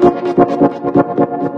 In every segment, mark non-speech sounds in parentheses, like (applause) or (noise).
ハハハハ!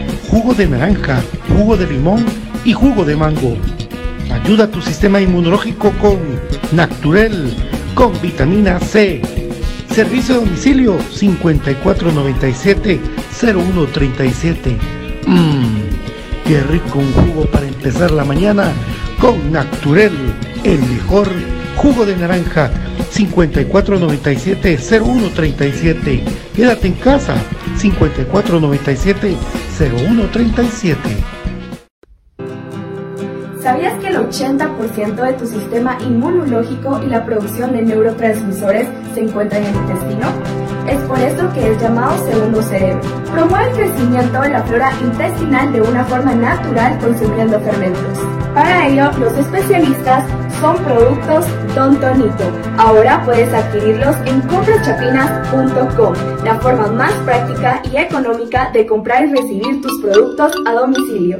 jugo de naranja, jugo de limón y jugo de mango. Ayuda a tu sistema inmunológico con Naturel, con vitamina C. Servicio de domicilio 5497-0137. Mmm, qué rico un jugo para empezar la mañana con Naturel, el mejor jugo de naranja 5497-0137. Quédate en casa 5497-0137. ¿Sabías que el 80% de tu sistema inmunológico y la producción de neurotransmisores se encuentran en el intestino? Es por eso que es llamado segundo cerebro. Promueve el crecimiento de la flora intestinal de una forma natural consumiendo fermentos. Para ello, los especialistas son productos Don Tonito. Ahora puedes adquirirlos en compraschapinas.com, la forma más práctica y económica de comprar y recibir tus productos a domicilio.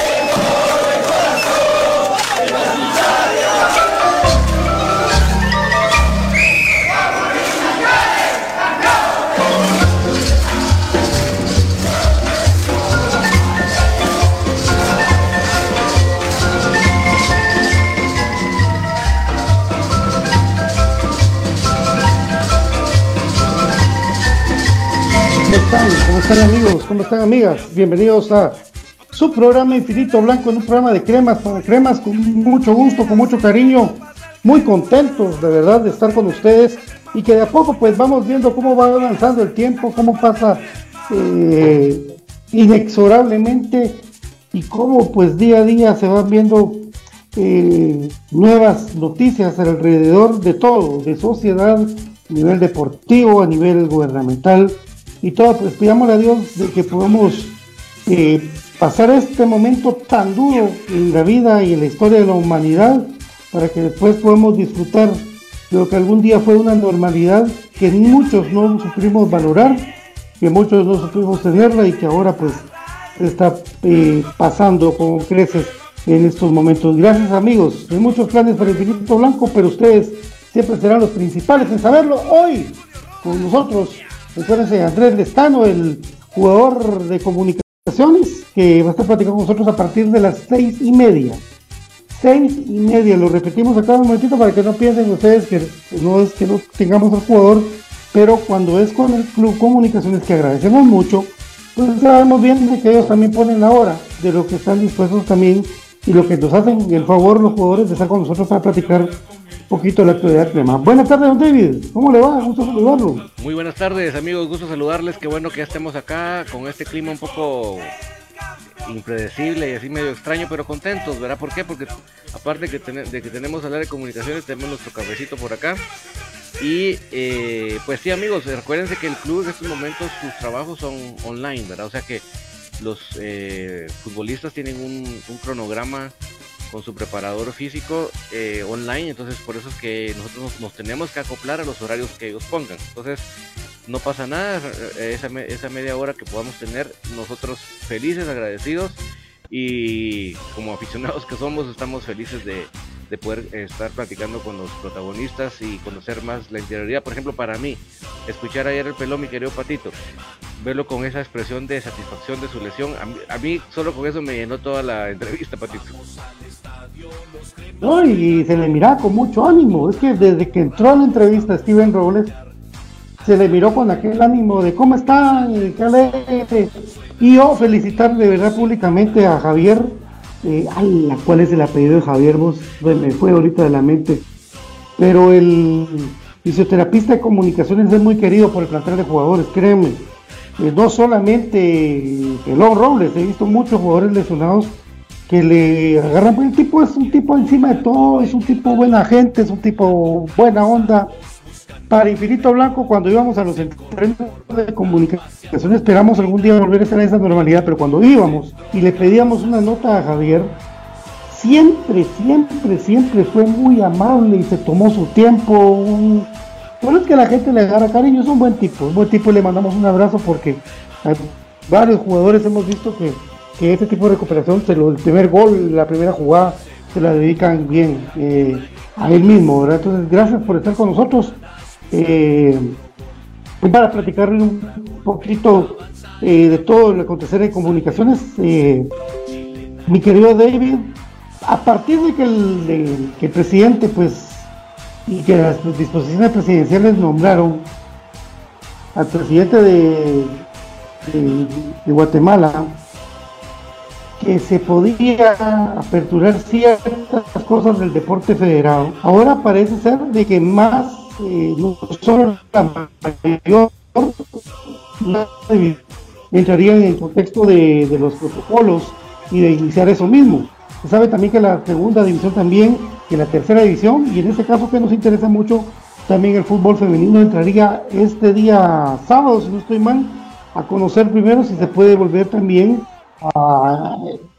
¿Cómo están amigos? ¿Cómo están amigas? Bienvenidos a su programa Infinito Blanco, en un programa de cremas para cremas con mucho gusto, con mucho cariño, muy contentos de verdad de estar con ustedes y que de a poco pues vamos viendo cómo va avanzando el tiempo, cómo pasa eh, inexorablemente y cómo pues día a día se van viendo eh, nuevas noticias alrededor de todo, de sociedad, a nivel deportivo, a nivel gubernamental y todo, pues pidámosle a Dios de que podamos eh, pasar este momento tan duro en la vida y en la historia de la humanidad para que después podamos disfrutar de lo que algún día fue una normalidad que muchos no supimos valorar, que muchos no supimos tenerla y que ahora pues está eh, pasando con creces en estos momentos. Gracias amigos, hay muchos planes para el Infinito Blanco, pero ustedes siempre serán los principales en saberlo hoy con nosotros Recuérdense, Andrés Lestano, el jugador de comunicaciones, que va a estar platicando con nosotros a partir de las seis y media. seis y media. Lo repetimos acá un momentito para que no piensen ustedes que no es que no tengamos al jugador, pero cuando es con el Club Comunicaciones que agradecemos mucho, pues sabemos bien que ellos también ponen la hora de lo que están dispuestos también y lo que nos hacen el favor los jugadores de estar con nosotros para platicar poquito la actualidad crema. Buenas tardes, don David. ¿Cómo le va? Gusto saludarlo. Muy buenas tardes, amigos. Gusto saludarles. Qué bueno que ya estemos acá con este clima un poco impredecible y así medio extraño, pero contentos, ¿verdad? ¿Por qué? Porque aparte que, de que tenemos hablar de comunicaciones, tenemos nuestro cafecito por acá. Y eh, pues sí, amigos, recuérdense que el club en estos momentos sus trabajos son online, ¿verdad? O sea que los eh, futbolistas tienen un, cronograma con su preparador físico eh, online, entonces por eso es que nosotros nos, tenemos que acoplar a los horarios que ellos pongan. Entonces no pasa nada, esa, esa media hora que podamos tener, nosotros felices, agradecidos y como aficionados que somos, estamos felices de, de poder estar platicando con los protagonistas y conocer más la interioridad. Por ejemplo, para mí, escuchar ayer el pelón, mi querido Patito, verlo con esa expresión de satisfacción de su lesión, a mí, solo con eso me llenó toda la entrevista, Patito. No, y se le mira con mucho ánimo. Es que desde que entró a la entrevista Steven Robles, se le miró con aquel ánimo de cómo están, qué alegre. Y yo felicitar de verdad públicamente a Javier eh, ¿cuál es el apellido de Javier? Vos me fue ahorita de la mente. Pero el fisioterapista de comunicaciones es muy querido por el plantel de jugadores, créeme. Eh, no solamente Pelón Robles, he visto muchos jugadores lesionados que le agarran. El tipo es un tipo encima de todo, es un tipo buena gente, es un tipo buena onda para Infinito Blanco, cuando íbamos a los centros de comunicación, esperamos algún día volver a estar en esa normalidad, pero cuando íbamos y le pedíamos una nota a Javier, siempre, siempre, siempre fue muy amable y se tomó su tiempo. Un... Bueno, es que la gente le agarra cariño, es un buen tipo, un buen tipo y le mandamos un abrazo porque varios jugadores hemos visto que, que este tipo de recuperación, el primer gol, la primera jugada, se la dedican bien eh, a él mismo, ¿verdad? Entonces, gracias por estar con nosotros. Eh, para platicarle un poquito eh, de todo el acontecer de comunicaciones. Eh, mi querido David, a partir de que el, presidente, pues, y que las disposiciones presidenciales nombraron al presidente de, de Guatemala, que se podía aperturar ciertas cosas del deporte federado. Ahora parece ser de que más eh, no solo la mayor entraría en el contexto de, los protocolos y de iniciar eso mismo. Se sabe también que la segunda división también, que la tercera división, y en este caso que nos interesa mucho, también el fútbol femenino entraría este día sábado, si no estoy mal, a conocer primero si se puede volver también a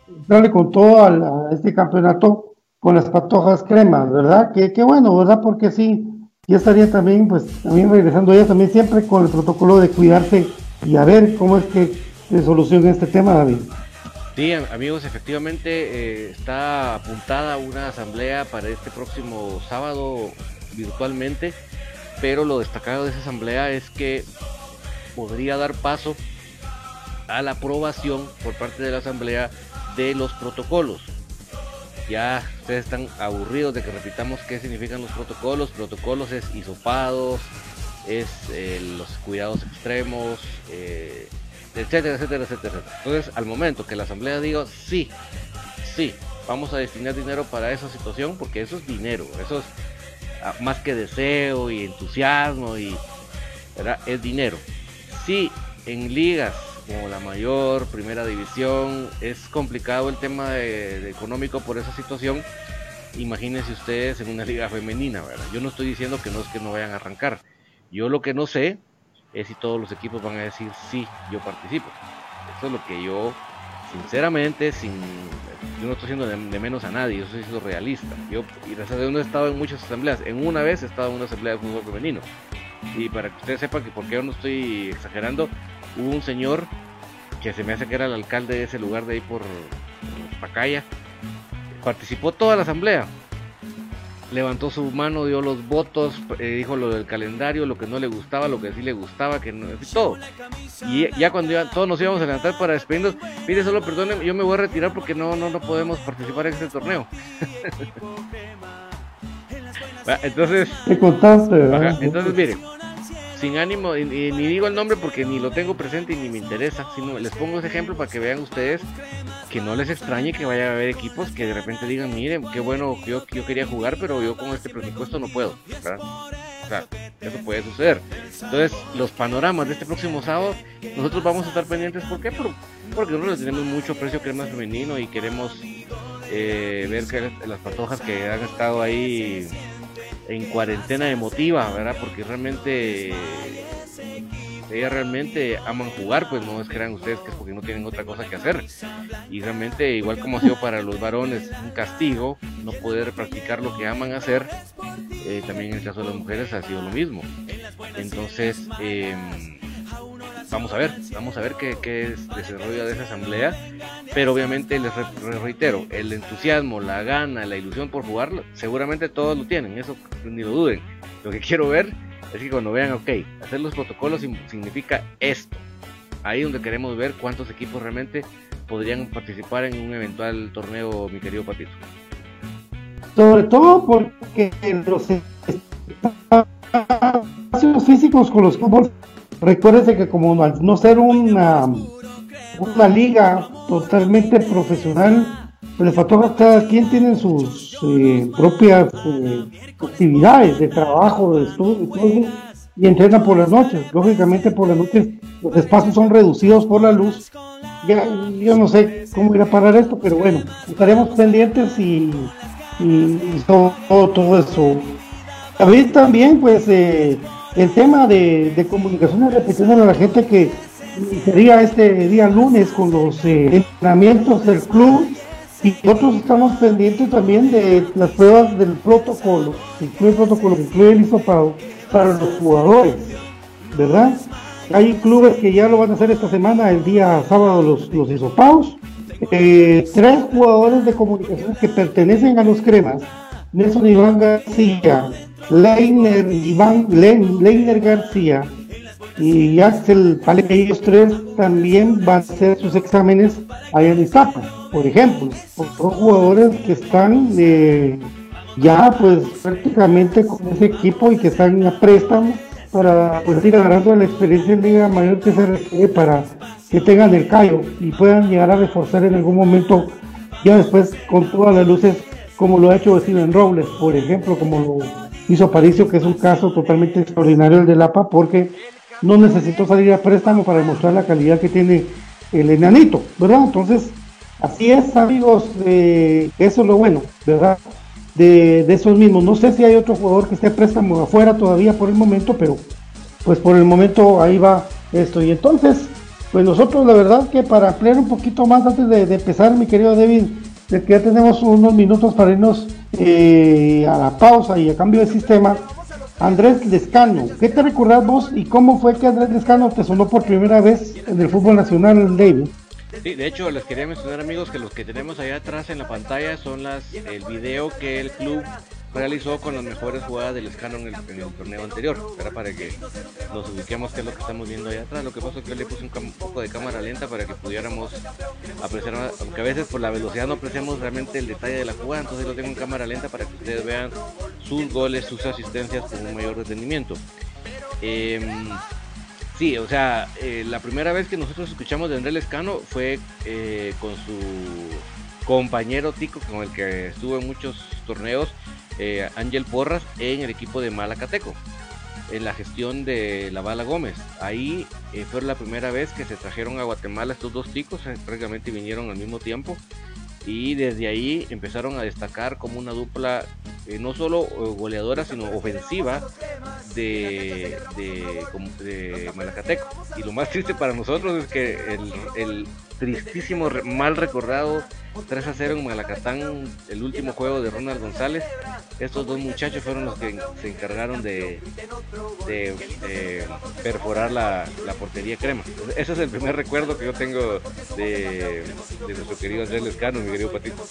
entrarle con todo a, este campeonato con las patojas cremas, ¿verdad? Que bueno, ¿verdad? Porque sí, ya estaría también, pues, también regresando ella también siempre con el protocolo de cuidarse y a ver cómo es que se soluciona este tema, David. Sí, amigos, efectivamente eh, está apuntada una asamblea para este próximo sábado virtualmente, pero lo destacado de esa asamblea es que podría dar paso a la aprobación por parte de la asamblea de los protocolos. Ya ustedes están aburridos de que repitamos qué significan los protocolos. Protocolos es hisopados, es eh, los cuidados extremos, eh, etcétera, etcétera, etcétera. Entonces, al momento que la asamblea diga sí, sí, vamos a destinar dinero para esa situación, porque eso es dinero, eso es ah, más que deseo y entusiasmo y es dinero. Sí, en ligas como la mayor, primera división. Es complicado el tema de, económico por esa situación. Imagínense ustedes en una (laughs) liga femenina, ¿verdad? Yo no estoy diciendo que no es que no vayan a arrancar. Yo lo que no sé es si todos los equipos van a decir sí, yo participo. Eso es lo que yo, sinceramente, sin, yo no estoy siendo de, menos a nadie, yo estoy siendo realista. Yo, y gracias a no he estado en muchas asambleas. En una vez he estado en una asamblea de fútbol femenino. Y para que ustedes sepan que porque yo no estoy exagerando, hubo un señor que se me hace que era el alcalde de ese lugar de ahí por, Pacaya, participó toda la asamblea levantó su mano, dio los votos, eh, dijo lo del calendario, lo que no le gustaba, lo que sí le gustaba, que no, todo. Y ya cuando ya todos nos íbamos a levantar para despedirnos, pide solo perdónenme, yo me voy a retirar porque no, no, no podemos participar en este torneo. (laughs) entonces, entonces miren, sin ánimo, y, ni digo el nombre porque ni lo tengo presente y ni me interesa, sino les pongo ese ejemplo para que vean ustedes que no les extrañe que vaya a haber equipos que de repente digan, miren, qué bueno, yo, yo quería jugar, pero yo con este presupuesto no puedo. O sea, eso puede suceder. Entonces, los panoramas de este próximo sábado, nosotros vamos a estar pendientes. ¿Por qué? porque nosotros tenemos mucho precio crema femenino y queremos eh, ver que las patojas que han estado ahí en cuarentena emotiva, ¿verdad? Porque realmente ellas realmente aman jugar, pues no es que eran ustedes que es porque no tienen otra cosa que hacer. Y realmente, igual como ha sido para los varones un castigo, no poder practicar lo que aman hacer, eh, también en el caso de las mujeres ha sido lo mismo. Entonces, em, vamos a ver, vamos a ver qué, qué es desarrollo de esa asamblea, pero obviamente les reitero, el entusiasmo, la gana, la ilusión por jugarlo, seguramente todos lo tienen, eso ni lo duden. Lo que quiero ver es que cuando vean, ok, hacer los protocolos significa esto. Ahí donde queremos ver cuántos equipos realmente podrían participar en un eventual torneo, mi querido Patito. Sobre todo porque los espacios físicos con los fútbol, recuérdese que como al no ser una, una liga totalmente profesional, los fotógrafos cada quien tiene sus eh, propias eh, actividades de trabajo, de estudio y entrena por las noches. Lógicamente por las noches los espacios son reducidos por la luz. Ya, yo no sé cómo ir a parar esto, pero bueno, estaremos pendientes y, y, todo, todo, eso. También, también pues eh, el tema de, de comunicaciones repitiendo a la gente que sería este día lunes con los entrenamientos del club y nosotros estamos pendientes también de las pruebas del protocolo, incluye el protocolo, incluye el hisopado para los jugadores, ¿verdad? Hay clubes que ya lo van a hacer esta semana, el día sábado, los, los hisopados. Eh, tres jugadores de comunicación que pertenecen a los cremas, Nelson Iván García, Leiner, Iván, Leiner García y Axel Pale, ellos tres también van a hacer sus exámenes allá en Izapa por ejemplo, son jugadores que están eh, ya pues prácticamente con ese equipo y que están a préstamo para pues ir agarrando la experiencia en Liga Mayor que se requiere para que tengan el callo y puedan llegar a reforzar en algún momento ya después con todas las luces como lo ha hecho Steven Robles, por ejemplo, como lo hizo Aparicio, que es un caso totalmente extraordinario el del APA, porque no necesitó salir a préstamo para demostrar la calidad que tiene el enanito, ¿verdad? Entonces, Así es, amigos, eso es lo bueno, ¿verdad? De, esos mismos. No sé si hay otro jugador que esté préstamo afuera todavía por el momento, pero pues por el momento ahí va esto. Y entonces, pues nosotros la verdad que para ampliar un poquito más antes de, empezar, mi querido David, de que ya tenemos unos minutos para irnos eh, a la pausa y a cambio de sistema. Andrés Lescano, ¿qué te recordás vos y cómo fue que Andrés Lescano te sonó por primera vez en el fútbol nacional, David? Sí, de hecho les quería mencionar amigos que los que tenemos allá atrás en la pantalla son las el video que el club realizó con las mejores jugadas del escano en el, torneo anterior. Era para que nos ubiquemos qué es lo que estamos viendo allá atrás. Lo que pasa es que le puse un, poco de cámara lenta para que pudiéramos apreciar, aunque a veces por la velocidad no apreciamos realmente el detalle de la jugada, entonces lo tengo en cámara lenta para que ustedes vean sus goles, sus asistencias con un mayor detenimiento. Em, Sí, o sea, eh, la primera vez que nosotros escuchamos de Andrés Lescano fue eh, con su compañero Tico, con el que estuvo en muchos torneos, eh, Ángel Porras, en el equipo de Malacateco, en la gestión de la Bala Gómez. Ahí fue la primera vez que se trajeron a Guatemala estos dos ticos, prácticamente vinieron al mismo tiempo y desde ahí empezaron a destacar como una dupla eh, no solo eh, goleadora sino ofensiva de, Malacateco y lo más triste para nosotros es que el tristísimo, mal recordado 3 a 0 en Malacatán, el último juego de Ronald González. Estos dos muchachos fueron los que se encargaron de, de, perforar la, portería crema. Ese es el primer recuerdo que yo tengo de, nuestro querido Andrés Lescano, mi querido Patito.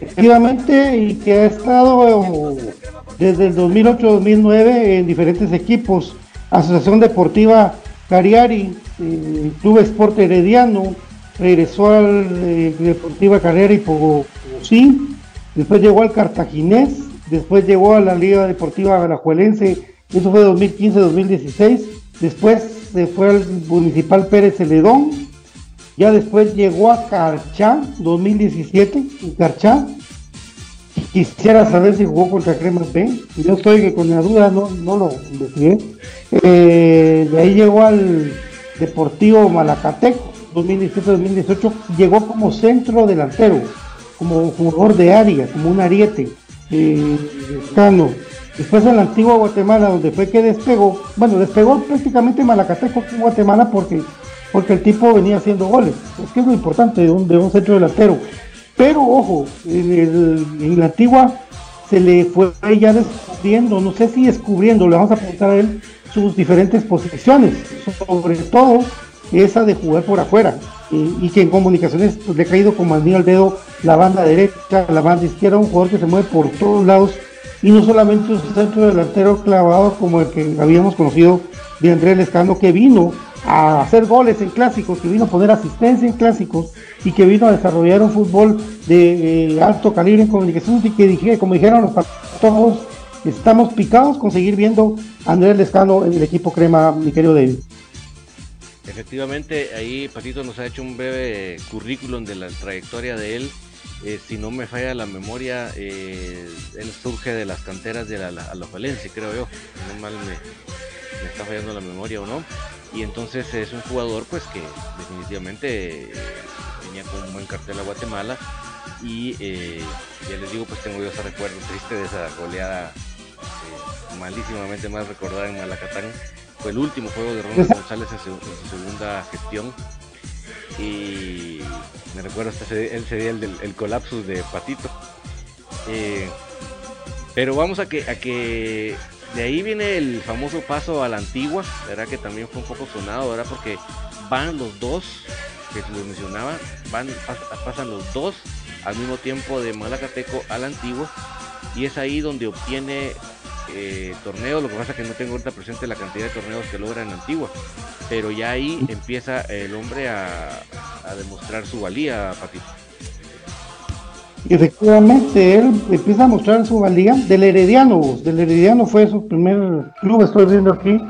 Efectivamente, y que ha estado desde el 2008-2009 en diferentes equipos. Asociación Deportiva Cariari, eh, Club Esporte Herediano, regresó al eh, Deportiva Carrera y sí después llegó al Cartaginés, después llegó a la Liga Deportiva Alajuelense, eso fue 2015-2016, después se fue al Municipal Pérez Celedón, ya después llegó a Carchá 2017, en Carchá, quisiera saber si jugó contra Cremas B, yo estoy con la duda, no, no lo investigué, eh, de ahí llegó al Deportivo Malacateco, 2017-2018 llegó como centro delantero, como jugador de área, como un ariete. Eh, Después en la antigua Guatemala, donde fue que despegó, bueno, despegó prácticamente Malacateco con Guatemala porque, porque el tipo venía haciendo goles. Es que es lo importante de un, de un centro delantero. Pero ojo, en, la antigua se le fue ya descubriendo, no sé si descubriendo, le vamos a preguntar a él sus diferentes posiciones, sobre todo esa de jugar por afuera y, que en comunicaciones pues, le ha caído como anillo al dedo la banda derecha, la banda izquierda, un jugador que se mueve por todos lados y no solamente un centro delantero clavado como el que habíamos conocido de Andrés Lescano que vino a hacer goles en clásicos, que vino a poner asistencia en clásicos y que vino a desarrollar un fútbol de eh, alto calibre en comunicaciones y que dije, como dijeron los todos, estamos picados con seguir viendo a Andrés Lescano en el equipo crema, mi querido David. Efectivamente, ahí Patito nos ha hecho un breve currículum de la trayectoria de él. Eh, si no me falla la memoria, eh, él surge de las canteras de la, la, Valencia, creo yo. No mal me, está fallando la memoria o no. Y entonces es un jugador pues que definitivamente eh, tenía con un buen cartel a Guatemala. Y ya les digo, pues tengo yo ese recuerdo triste de esa goleada malísimamente más recordada en Malacatán fue el último juego de Ronald (laughs) González en su, segunda gestión. Y me recuerdo hasta ese, sería el del el colapso de Patito. Eh, pero vamos a que, a que de ahí viene el famoso paso a la antigua, ¿verdad? Que también fue un poco sonado, ¿verdad? Porque van los dos, que se los mencionaba, van, pasan los dos al mismo tiempo de Malacateco a la antigua. Y es ahí donde obtiene eh, torneos, lo que pasa es que no tengo ahorita presente la cantidad de torneos que logra en Antigua, pero ya ahí empieza el hombre a, demostrar su valía, Patito. Efectivamente, él empieza a mostrar su valía del Herediano, del Herediano fue su primer club, estoy viendo aquí,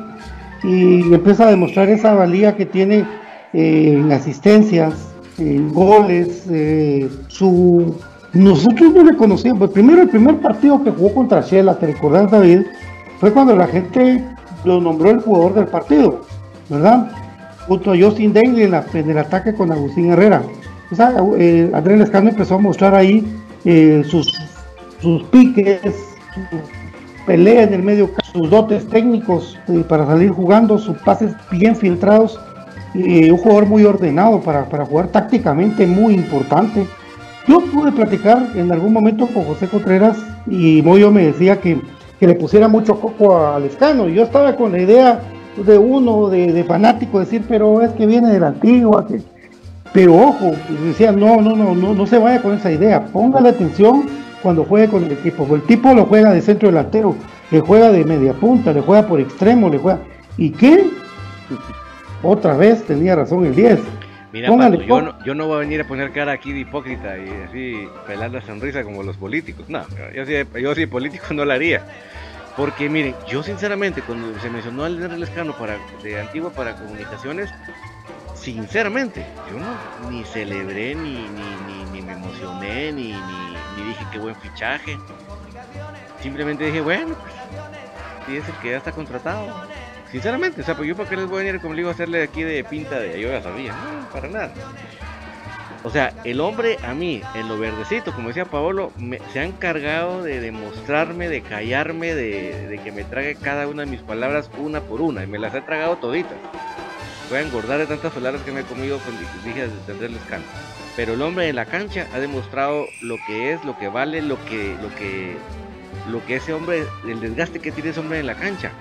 y empieza a demostrar esa valía que tiene eh, en asistencias, en goles, eh, su nosotros no le conocíamos. Primero, el primer partido que jugó contra Shela, te recordás, David, fue cuando la gente lo nombró el jugador del partido, ¿verdad? Junto a Justin Daly en, el ataque con Agustín Herrera. O sea, eh, Andrés Lescano empezó a mostrar ahí eh, sus, sus piques, su pelea en el medio, sus dotes técnicos eh, para salir jugando, sus pases bien filtrados. un jugador muy ordenado para, para jugar tácticamente muy importante. Yo pude platicar en algún momento con José Contreras y Moyo me decía que, le pusiera mucho coco al escano. Yo estaba con la idea de uno, de, fanático, decir, pero es que viene de la antigua. Que... Pero ojo, decía, no, no, no, no, no se vaya con esa idea. Póngale atención cuando juegue con el equipo. El tipo lo juega de centro delantero, le juega de media punta, le juega por extremo, le juega. ¿Y qué? Otra vez tenía razón el 10 Mira, yo, no, yo no voy a venir a poner cara aquí de hipócrita y así pelar la sonrisa como los políticos. No, yo sí, yo sí político no lo haría. Porque miren, yo sinceramente cuando se mencionó al Lescano para, de Antigua para comunicaciones, sinceramente, yo no ni celebré, ni, ni, ni, me emocioné, ni, dije qué buen fichaje. Simplemente dije, bueno, pues, si es el que ya está contratado, Sinceramente, o sea, pues yo para qué les voy a venir, digo, a hacerle aquí de pinta de yo ya sabía, no, para nada. O sea, el hombre a mí, en lo verdecito, como decía Paolo, se ha encargado de demostrarme, de callarme, de, que me trague cada una de mis palabras una por una. Y me las he tragado toditas. Voy a engordar de tantas palabras que me he comido con dije de tenderles canto. Pero el hombre en la cancha ha demostrado lo que es, lo que vale, lo que, lo que, lo que ese hombre, el desgaste que tiene ese hombre en la cancha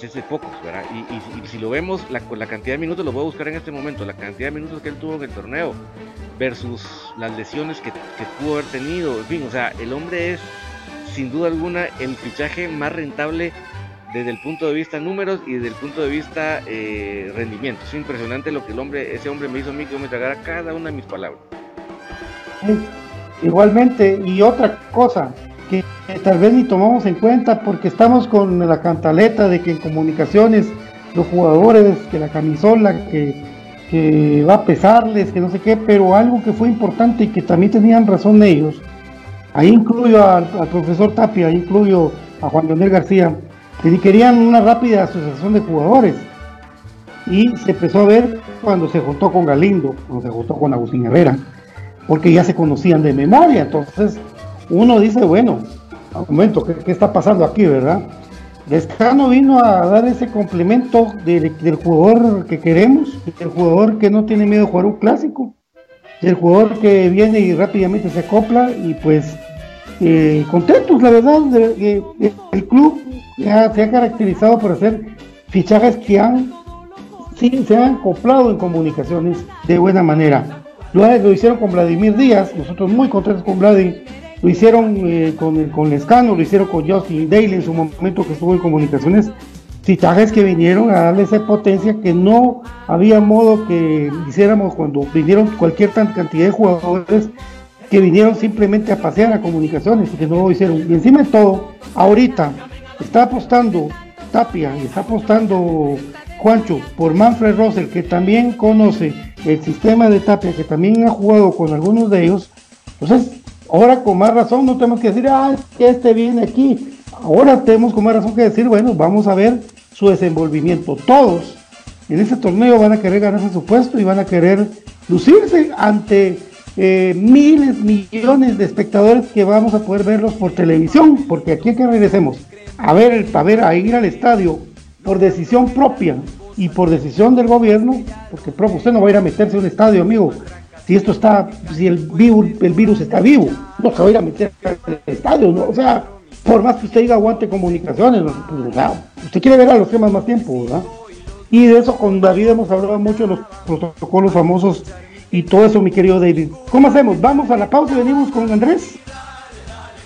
es de pocos, ¿verdad? Y, si lo vemos, la, la cantidad de minutos, lo voy a buscar en este momento, la cantidad de minutos que él tuvo en el torneo versus las lesiones que, pudo haber tenido, en fin, o sea, el hombre es sin duda alguna el fichaje más rentable desde el punto de vista números y desde el punto de vista eh, rendimiento. Es impresionante lo que el hombre, ese hombre me hizo a mí que me tragara cada una de mis palabras. igualmente, y otra cosa, que, tal vez ni tomamos en cuenta porque estamos con la cantaleta de que en comunicaciones los jugadores, que la camisola, que, va a pesarles, que no sé qué, pero algo que fue importante y que también tenían razón ellos, ahí incluyo al, profesor Tapia, ahí incluyo a Juan Leonel García, que querían una rápida asociación de jugadores. Y se empezó a ver cuando se juntó con Galindo, cuando se juntó con Agustín Herrera, porque ya se conocían de memoria, entonces uno dice, bueno, un momento, ¿qué, está pasando aquí, verdad? Descano vino a dar ese complemento del, jugador que queremos, el jugador que no tiene miedo de jugar un clásico, el jugador que viene y rápidamente se acopla y pues eh, contentos, la verdad, el club ya se ha caracterizado por hacer fichajes que han, sí, se han acoplado en comunicaciones de buena manera. Lo, lo hicieron con Vladimir Díaz, nosotros muy contentos con Vladimir lo hicieron eh, con, con Lescano, lo hicieron con Justin Daly en su momento que estuvo en comunicaciones. Fichajes que vinieron a darle esa potencia que no había modo que hiciéramos cuando vinieron cualquier cantidad de jugadores que vinieron simplemente a pasear a comunicaciones y que no lo hicieron. Y encima de todo, ahorita está apostando Tapia y está apostando Juancho por Manfred Russell, que también conoce el sistema de Tapia, que también ha jugado con algunos de ellos. Entonces, Ahora con más razón no tenemos que decir, ah, este viene aquí. Ahora tenemos con más razón que decir, bueno, vamos a ver su desenvolvimiento. Todos en ese torneo van a querer ganarse su puesto y van a querer lucirse ante eh, miles, millones de espectadores que vamos a poder verlos por televisión, porque aquí es que regresemos a ver, a ver, a ir al estadio por decisión propia y por decisión del gobierno, porque usted no va a ir a meterse a un estadio, amigo, si esto está, si el virus, el virus está vivo, no se va a ir a meter al estadio, ¿no? O sea, por más que usted diga aguante comunicaciones, pues, usted quiere ver a los temas más tiempo, ¿verdad? Y de eso con David hemos hablado mucho de los protocolos famosos y todo eso, mi querido David. ¿Cómo hacemos? ¿Vamos a la pausa y venimos con Andrés?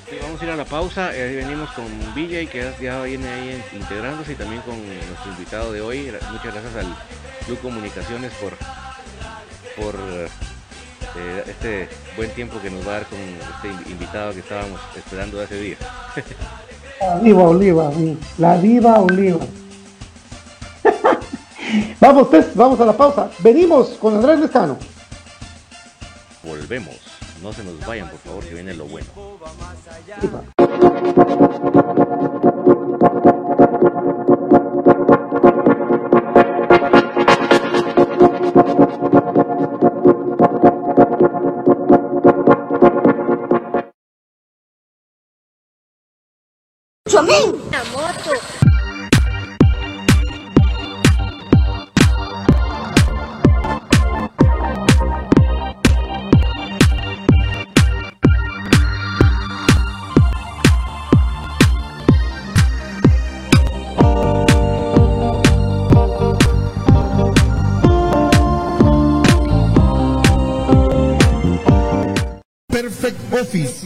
Sí, vamos a ir a la pausa, y ahí venimos con Villa y que ya viene ahí integrándose y también con nuestro invitado de hoy. Muchas gracias al Club Comunicaciones por por eh, este buen tiempo que nos va a dar con este invitado que estábamos esperando hace días. (laughs) La diva Oliva, la diva Oliva. (laughs) vamos, pues, vamos a la pausa. Venimos con Andrés Lescano. Volvemos. No se nos vayan, por favor, que viene lo bueno. Moto. Office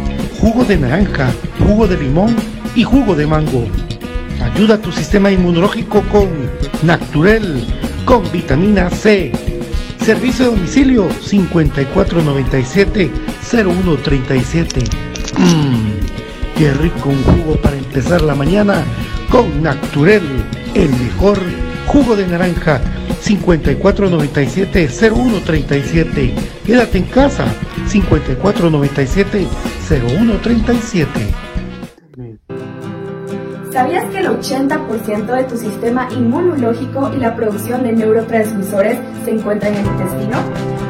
jugo de naranja, jugo de limón y jugo de mango. Ayuda a tu sistema inmunológico con Naturel, con vitamina C. Servicio de domicilio 5497-0137. Mmm, qué rico un jugo para empezar la mañana con Naturel, el mejor jugo de naranja 5497-0137. Quédate en casa 5497-0137. ¿Sabías que el 80% de tu sistema inmunológico y la producción de neurotransmisores se encuentran en el intestino?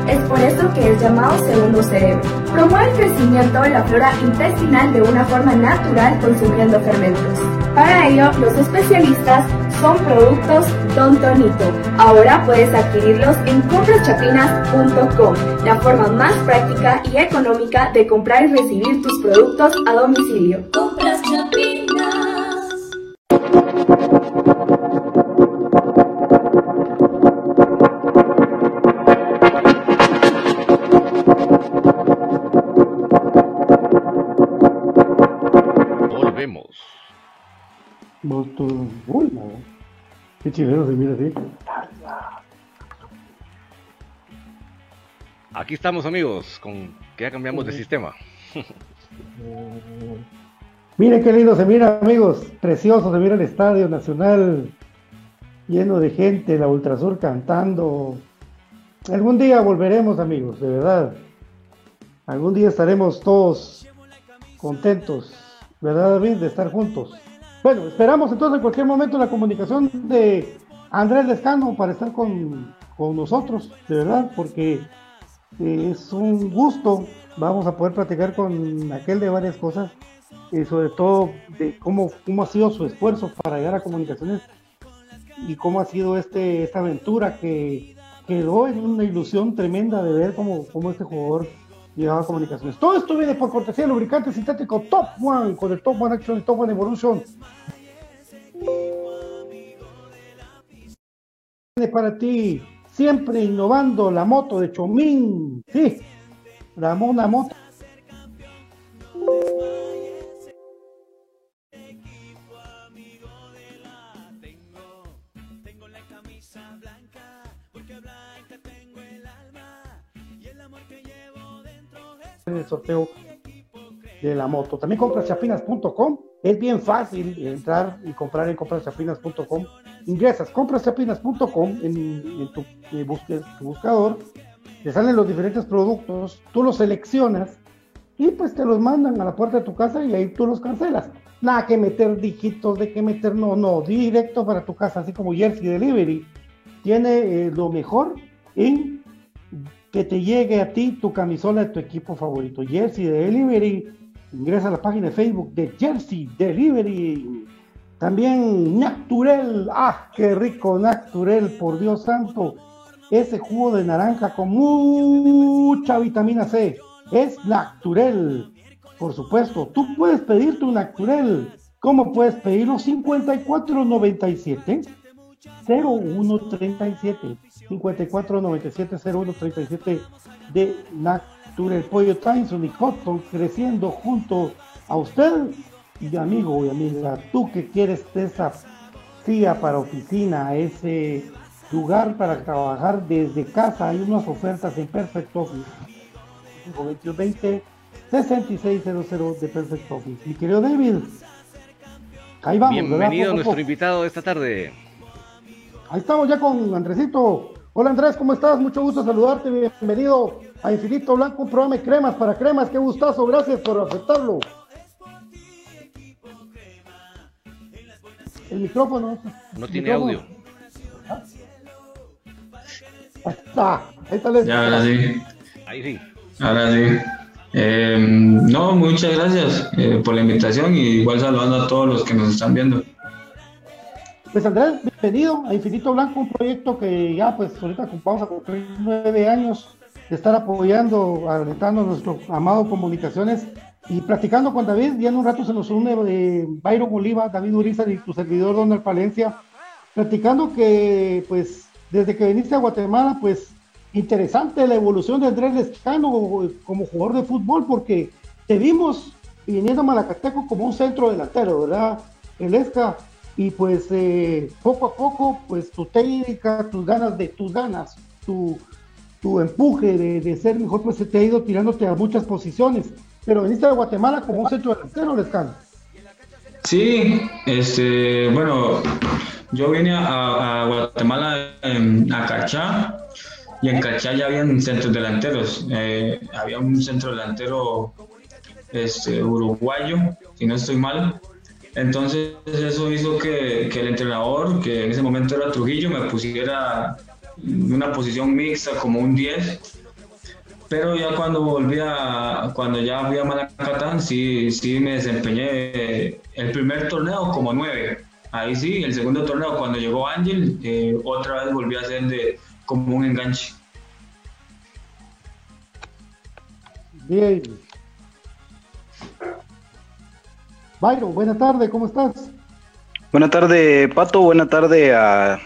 Es por eso que es llamado segundo cerebro. Promueve el crecimiento de la flora intestinal de una forma natural consumiendo fermentos. Para ello, los especialistas son productos Don Tonito. Ahora puedes adquirirlos en compraschapinas.com, la forma más práctica y económica de comprar y recibir tus productos a domicilio. Uy. Qué chileno se mira así. Aquí estamos amigos, con que ya cambiamos de sistema. (laughs) Miren qué lindo se mira, amigos. Precioso se mira el Estadio Nacional. Lleno de gente, la Ultrasur cantando. Algún día volveremos, amigos, de verdad. Algún día estaremos todos contentos, ¿verdad, David? De estar juntos. Bueno, esperamos entonces en cualquier momento la comunicación de Andrés Lescano para estar con, con nosotros, de verdad, porque eh, es un gusto. Vamos a poder platicar con aquel de varias cosas y sobre todo de cómo, cómo ha sido su esfuerzo para llegar a comunicaciones y cómo ha sido este, esta aventura que quedó en una ilusión tremenda de ver cómo, cómo este jugador llegaba a comunicaciones. Todo esto viene por cortesía del lubricante sintético Top One con el Top One Action y Top One Evolution. Para ti, siempre innovando la moto de Chomín. Sí, la mona moto. El sorteo de la moto. También compraschapinas.com. Es bien fácil entrar y comprar en compraschapinas.com. Ingresas compraschapinas.com en, en tu, busque- tu buscador. Te salen los diferentes productos. Tú los seleccionas y pues te los mandan a la puerta de tu casa y ahí tú los cancelas. Nada que meter dígitos, de que meter, no, no, directo para tu casa, así como Jersey Delivery. Tiene eh, lo mejor en que te llegue a ti tu camisola de tu equipo favorito. Jersey Delivery, ingresa a la página de Facebook de Jersey Delivery. También Naturel, ah, qué rico Naturel, por Dios santo. Ese jugo de naranja con mucha vitamina C es Naturel. Por supuesto, tú puedes pedir tu Naturel. ¿Cómo puedes pedirlo? 5497 0137 5497 0137 de Naturel Pollo Tyson y Cotton creciendo junto a usted y amigo y amiga, tú que quieres esa silla para oficina, ese lugar para trabajar desde casa, hay unas ofertas en Perfect Office 2120 6600 de Perfect Office. Mi querido David, ahí vamos. Bienvenido a nuestro invitado de esta tarde. Ahí estamos ya con Andresito. Hola Andrés, ¿cómo estás? Mucho gusto saludarte. Bienvenido a Infinito Blanco, un programa de cremas para cremas. Qué gustazo, gracias por aceptarlo. El micrófono. No el tiene micrófono. audio. Ahí está, ahí está el Ya, ahora sí, Ahí sí. ahora sí. Eh, no, muchas gracias eh, por la invitación y igual saludando a todos los que nos están viendo. Pues Andrés, bienvenido a Infinito Blanco, un proyecto que ya pues ahorita vamos a cumplir nueve años de estar apoyando, alentando nuestro amado Comunicaciones y platicando con David, ya en un rato se nos une de Byron Oliva, David Urizar y tu servidor Donald Palencia, platicando que pues desde que viniste a Guatemala pues interesante la evolución de Andrés Lescano como jugador de fútbol, porque te vimos viniendo a Malacateco como un centro delantero, ¿verdad? El Esca, y pues eh, poco a poco, pues tu técnica, tus ganas de tus ganas, tu, tu empuje de, de, ser mejor, pues se te ha ido tirándote a muchas posiciones. Pero viniste a Guatemala como un centro delantero, Lescano. Sí, este, bueno, yo vine a, Guatemala a Cachá y en Cachá ya habían centros delanteros. Eh, había un centro delantero este, uruguayo, si no estoy mal. Entonces eso hizo que, el entrenador, que en ese momento era Trujillo, me pusiera una posición mixta como un 10. Pero ya cuando volví a, cuando ya fui a Malacatán, sí, sí me desempeñé el primer torneo como 9. Ahí sí, el segundo torneo cuando llegó Ángel, eh, otra vez volví a ser de, como un enganche. Bien. Byron, buena tarde, ¿cómo estás? Buena tarde, Pato, buena tarde a,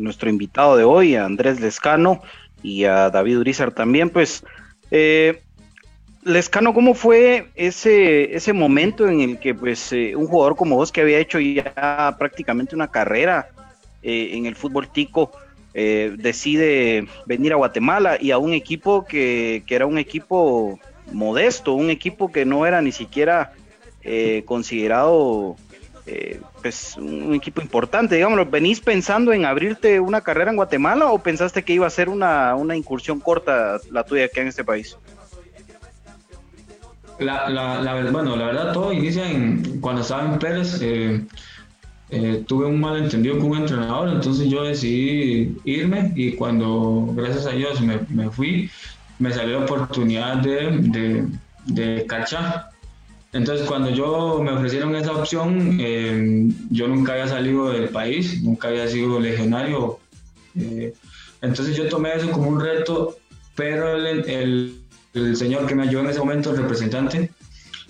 nuestro invitado de hoy, a Andrés Lescano y a David Urizar también, pues eh, Lescano, ¿cómo fue ese, ese momento en el que pues eh, un jugador como vos que había hecho ya prácticamente una carrera eh, en el fútbol tico eh, decide venir a Guatemala y a un equipo que, que, era un equipo modesto, un equipo que no era ni siquiera eh, considerado eh, pues un equipo importante, digámoslo, ¿venís pensando en abrirte una carrera en Guatemala o pensaste que iba a ser una, una incursión corta la tuya aquí en este país? La, la, la, bueno, la verdad todo inicia en, cuando estaba en Pérez, eh, eh, tuve un malentendido con un entrenador, entonces yo decidí irme y cuando, gracias a Dios, me, me fui, me salió la oportunidad de, de, de cachar. Entonces, cuando yo me ofrecieron esa opción, eh, yo nunca había salido del país, nunca había sido legionario. Eh, entonces, yo tomé eso como un reto, pero el, el, señor que me ayudó en ese momento, el representante,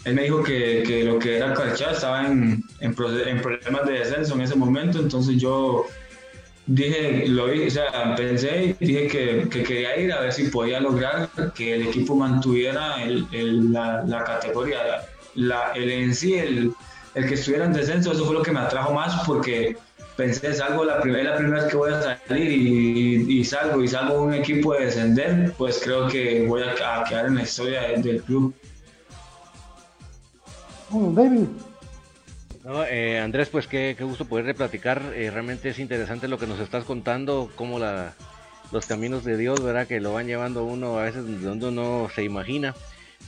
él me dijo que, que lo que era Cachá estaba en, en, problemas de descenso en ese momento. Entonces, yo dije, lo vi, o sea, pensé y dije que, que, quería ir a ver si podía lograr que el equipo mantuviera la categoría la, el en sí, el, el, que estuviera en descenso, eso fue lo que me atrajo más porque pensé, salgo la primera, la primera vez que voy a salir y, y, salgo y salgo un equipo de descender, pues creo que voy a, a quedar en la historia del, del club. Oh, David. No, eh, Andrés, pues qué, qué, gusto poder platicar. Eh, realmente es interesante lo que nos estás contando, cómo la, los caminos de Dios, ¿verdad? Que lo van llevando uno a veces donde uno no se imagina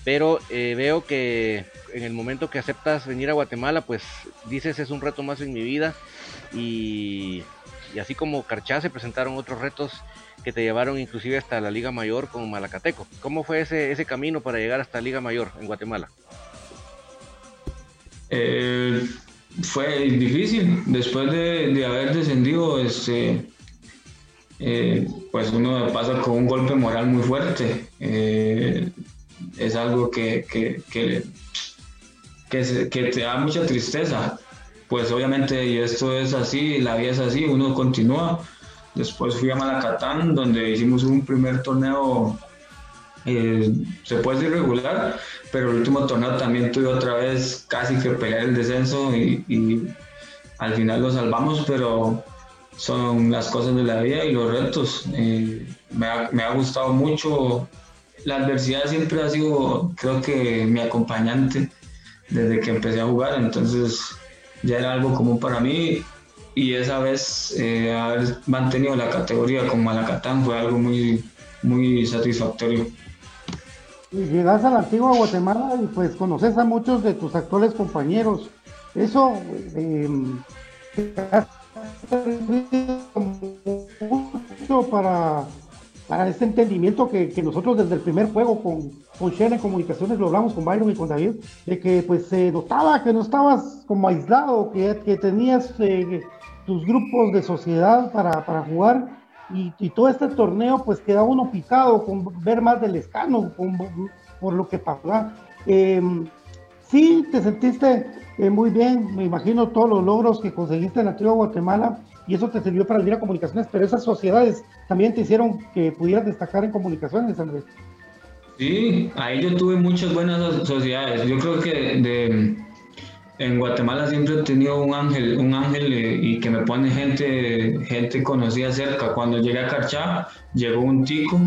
pero eh, veo que en el momento que aceptas venir a Guatemala, pues dices es un reto más en mi vida y, así como Carchá se presentaron otros retos que te llevaron inclusive hasta la Liga Mayor con Malacateco. ¿Cómo fue ese, ese camino para llegar hasta Liga Mayor en Guatemala? Eh, fue difícil, después de, de haber descendido, este, eh, pues uno pasa con un golpe moral muy fuerte. Eh, es algo que, que, que, que, te da mucha tristeza. Pues obviamente, y esto es así, la vida es así, uno continúa. Después fui a Malacatán, donde hicimos un primer torneo, eh, se puede decir regular, pero el último torneo también tuve otra vez casi que pelear el descenso y, y al final lo salvamos, pero son las cosas de la vida y los retos. Eh, me, ha, me, ha, gustado mucho la adversidad siempre ha sido, creo que, mi acompañante desde que empecé a jugar, entonces ya era algo común para mí y esa vez eh, haber mantenido la categoría con Malacatán fue algo muy, muy satisfactorio. Llegas a la antigua Guatemala y pues conoces a muchos de tus actuales compañeros. Eso eh, ha servido mucho para para este entendimiento que, nosotros desde el primer juego con, con en Comunicaciones lo hablamos con Byron y con David, de que pues se notaba que no estabas como aislado, que, que tenías eh, tus grupos de sociedad para, para jugar y, y, todo este torneo pues queda uno picado con ver más del escano con, por lo que pasó. Eh, sí, te sentiste eh, muy bien, me imagino todos los logros que conseguiste en la tribu Guatemala y eso te sirvió para ir a comunicaciones, pero esas sociedades también te hicieron que pudieras destacar en comunicaciones, Andrés. Sí, ahí yo tuve muchas buenas sociedades. Yo creo que de, en Guatemala siempre he tenido un ángel, un ángel eh, y que me pone gente, gente conocida cerca. Cuando llegué a Carchá, llegó un tico,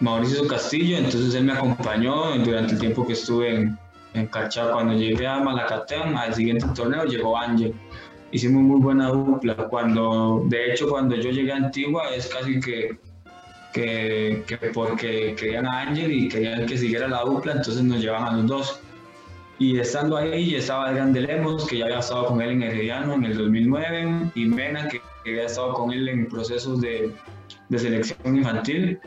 Mauricio Castillo, entonces él me acompañó durante el tiempo que estuve en, en Carchá. Cuando llegué a Malacatán, al siguiente torneo, llegó Ángel hicimos muy buena dupla. Cuando, de hecho, cuando yo llegué a Antigua es casi que, que, que porque querían a Ángel y querían que siguiera la dupla, entonces nos llevaban a los dos. Y estando ahí estaba Adrián de Lemos, que ya había estado con él en Herediano en el 2009, y Mena, que, había estado con él en procesos de, de selección infantil.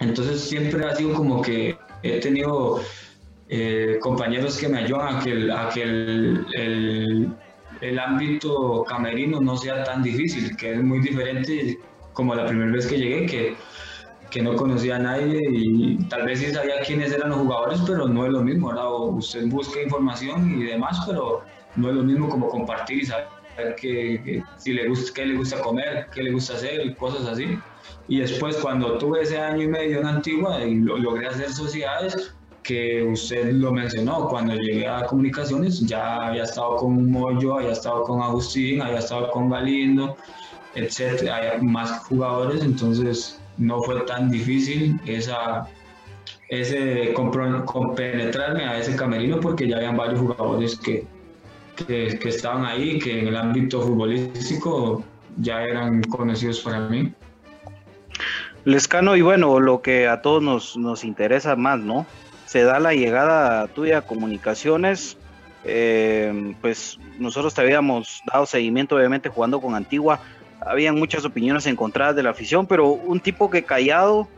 Entonces siempre ha sido como que he tenido eh, compañeros que me ayudan a que, a que el, el ámbito camerino no sea tan difícil, que es muy diferente como la primera vez que llegué, que, que no conocía a nadie y tal vez sí sabía quiénes eran los jugadores, pero no es lo mismo, ¿verdad? usted busca información y demás, pero no es lo mismo como compartir y saber que, si le gusta, qué le gusta comer, qué le gusta hacer, cosas así. Y después cuando tuve ese año y medio en Antigua y logré hacer sociedades, que usted lo mencionó, cuando llegué a comunicaciones ya había estado con Moyo, había estado con Agustín, había estado con Galindo, etcétera, hay más jugadores, entonces no fue tan difícil esa, ese compenetrarme a ese camerino porque ya habían varios jugadores que, que, que, estaban ahí, que en el ámbito futbolístico ya eran conocidos para mí. Lescano, y bueno, lo que a todos nos, nos interesa más, ¿no? Se da la llegada tuya a comunicaciones, eh, pues nosotros te habíamos dado seguimiento obviamente jugando con Antigua, habían muchas opiniones encontradas de la afición, pero un tipo que callado,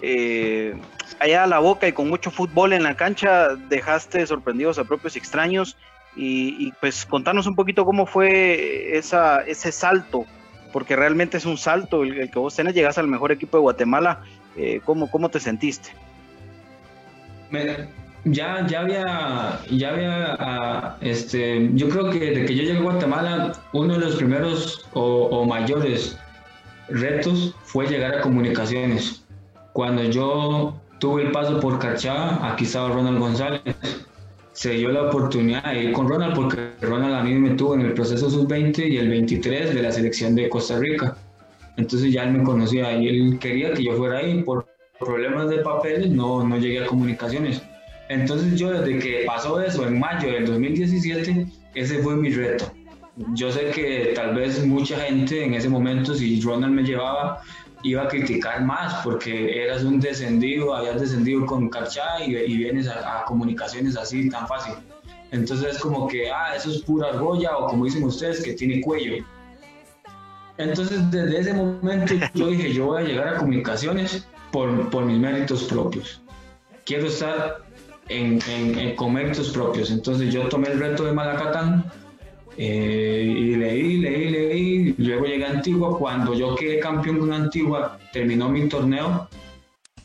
eh, allá a la boca y con mucho fútbol en la cancha, dejaste sorprendidos a propios extraños. Y, pues contanos un poquito cómo fue esa, ese salto, porque realmente es un salto el, que vos tenés, llegas al mejor equipo de Guatemala, eh, ¿cómo, ¿cómo te sentiste? Ya, ya había, ya había, ah, este, yo creo que desde que yo llegué a Guatemala, uno de los primeros o, mayores retos fue llegar a comunicaciones. Cuando yo tuve el paso por Carchá, aquí estaba Ronald González. Se dio la oportunidad de ir con Ronald porque Ronald a mí me tuvo en el proceso sub-20 y el 23 de la selección de Costa Rica. Entonces ya él me conocía y él quería que yo fuera ahí por problemas de papeles no, no llegué a comunicaciones. Entonces yo desde que pasó eso en mayo del 2017, ese fue mi reto. Yo sé que tal vez mucha gente en ese momento, si Ronald me llevaba, iba a criticar más porque eras un descendido, habías descendido con Carchá y, vienes a, comunicaciones así tan fácil. Entonces es como que, ah, eso es pura argolla o como dicen ustedes, que tiene cuello. Entonces desde ese momento yo dije, yo voy a llegar a comunicaciones por, mis méritos propios. Quiero estar en, en, con méritos propios. Entonces yo tomé el reto de Malacatán eh, y leí, leí, leí. Luego llegué a Antigua. Cuando yo quedé campeón con Antigua, terminó mi torneo.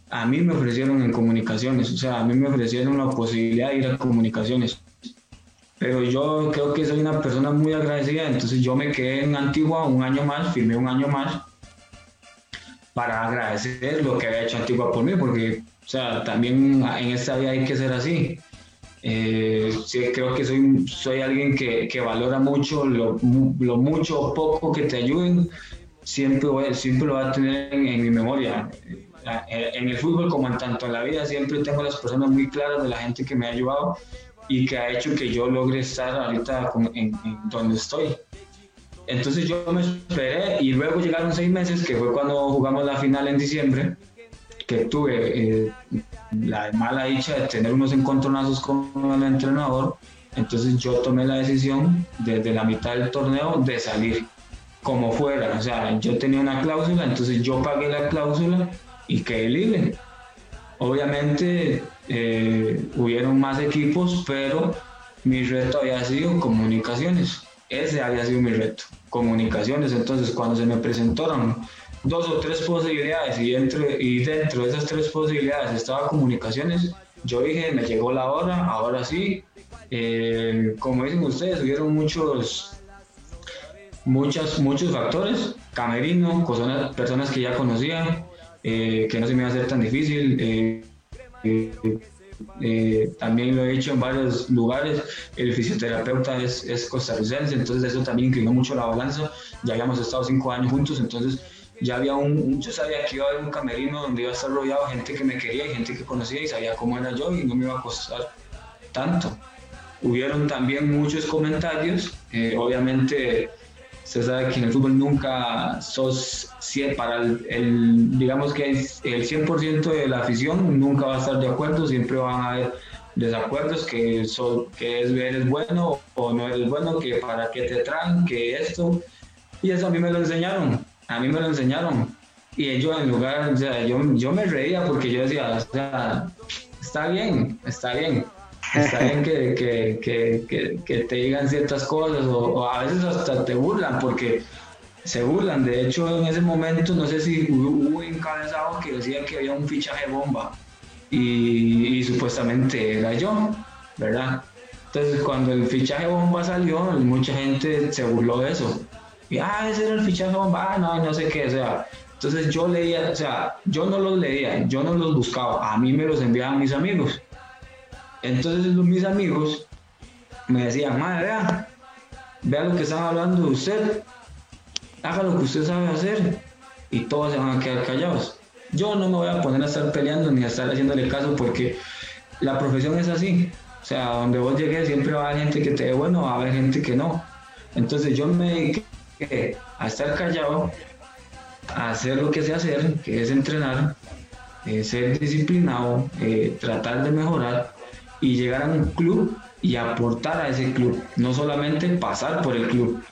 A mí me ofrecieron en comunicaciones, o sea, a mí me ofrecieron la posibilidad de ir a comunicaciones. Pero yo creo que soy una persona muy agradecida, entonces yo me quedé en Antigua un año más, firmé un año más para agradecer lo que había hecho Antigua por mí, porque, o sea, también en esta vida hay que ser así. Eh, sí, creo que soy, soy alguien que, que valora mucho lo, lo, mucho o poco que te ayuden, siempre, siempre lo va a tener en, mi memoria. Eh, en el fútbol, como en tanto en la vida, siempre tengo las personas muy claras de la gente que me ha ayudado y que ha hecho que yo logre estar ahorita en donde estoy. Entonces yo me esperé y luego llegaron seis meses, que fue cuando jugamos la final en diciembre, que tuve eh, la mala dicha de tener unos encontronazos con el entrenador. Entonces yo tomé la decisión desde la mitad del torneo de salir como fuera. O sea, yo tenía una cláusula, entonces yo pagué la cláusula y quedé libre. Obviamente eh, hubieron más equipos, pero mi reto había sido comunicaciones. Ese había sido mi reto, comunicaciones. Entonces cuando se me presentaron dos o tres posibilidades y dentro, y dentro de esas tres posibilidades estaba comunicaciones, yo dije, me llegó la hora, ahora sí. Eh, como dicen ustedes, hubieron muchos, muchas, muchos factores. Camerino, personas, personas que ya conocía, eh, que no se me iba a hacer tan difícil. Eh, también lo he hecho en varios lugares. El fisioterapeuta es, es costarricense, entonces eso también inclinó mucho la balanza. Ya habíamos estado cinco años juntos, entonces ya había un, yo sabía que iba a haber un camerino donde iba a estar rodeado de gente que me quería y gente que conocía y sabía cómo era yo y no me iba a costar tanto. Hubieron también muchos comentarios, eh, obviamente se sabe que en el fútbol nunca sos, para el, digamos que el 100% de la afición nunca va a estar de acuerdo, siempre van a haber desacuerdos, que, que es, eres bueno o no eres bueno, que para qué te traen, que esto, y eso a mí me lo enseñaron a mí me lo enseñaron. Y ellos en lugar, o sea, yo, yo me reía porque yo decía, o sea, está bien, está bien. (laughs) Está bien que, que, que, que, te digan ciertas cosas o, a veces hasta te burlan porque se burlan. De hecho, en ese momento no sé si hubo encabezado que decía que había un fichaje bomba y, y supuestamente era yo, ¿verdad? Entonces, cuando el fichaje bomba salió, mucha gente se burló de eso y, ah, ese era el fichaje bomba, ah, no, no sé qué, o sea, entonces yo leía, o sea, yo no los leía, yo no los buscaba, a mí me los enviaban mis amigos. Entonces mis amigos me decían, madre, vea, vea lo que están hablando de usted, haga lo que usted sabe hacer y todos se van a quedar callados. Yo no me voy a poner a estar peleando ni a estar haciéndole caso porque la profesión es así. O sea, donde vos llegues siempre va a haber gente que te dé bueno, va a haber gente que no. Entonces yo me dediqué a estar callado, a hacer lo que sé hacer, que es entrenar, eh, ser disciplinado, eh, tratar de mejorar y llegar a un club y aportar a ese club, no solamente pasar por el club.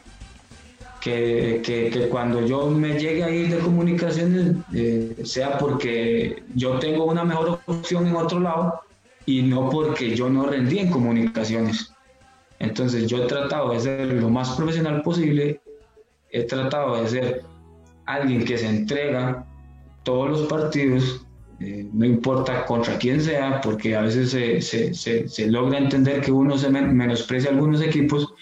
Que, que, cuando yo me llegue a ir de comunicaciones eh, sea porque yo tengo una mejor opción en otro lado y no porque yo no rendí en comunicaciones. Entonces yo he tratado de ser lo más profesional posible he tratado de ser alguien que se entrega todos los partidos, eh, no importa contra quién sea, porque a veces se, se, se, logra entender que uno se menosprecia algunos equipos,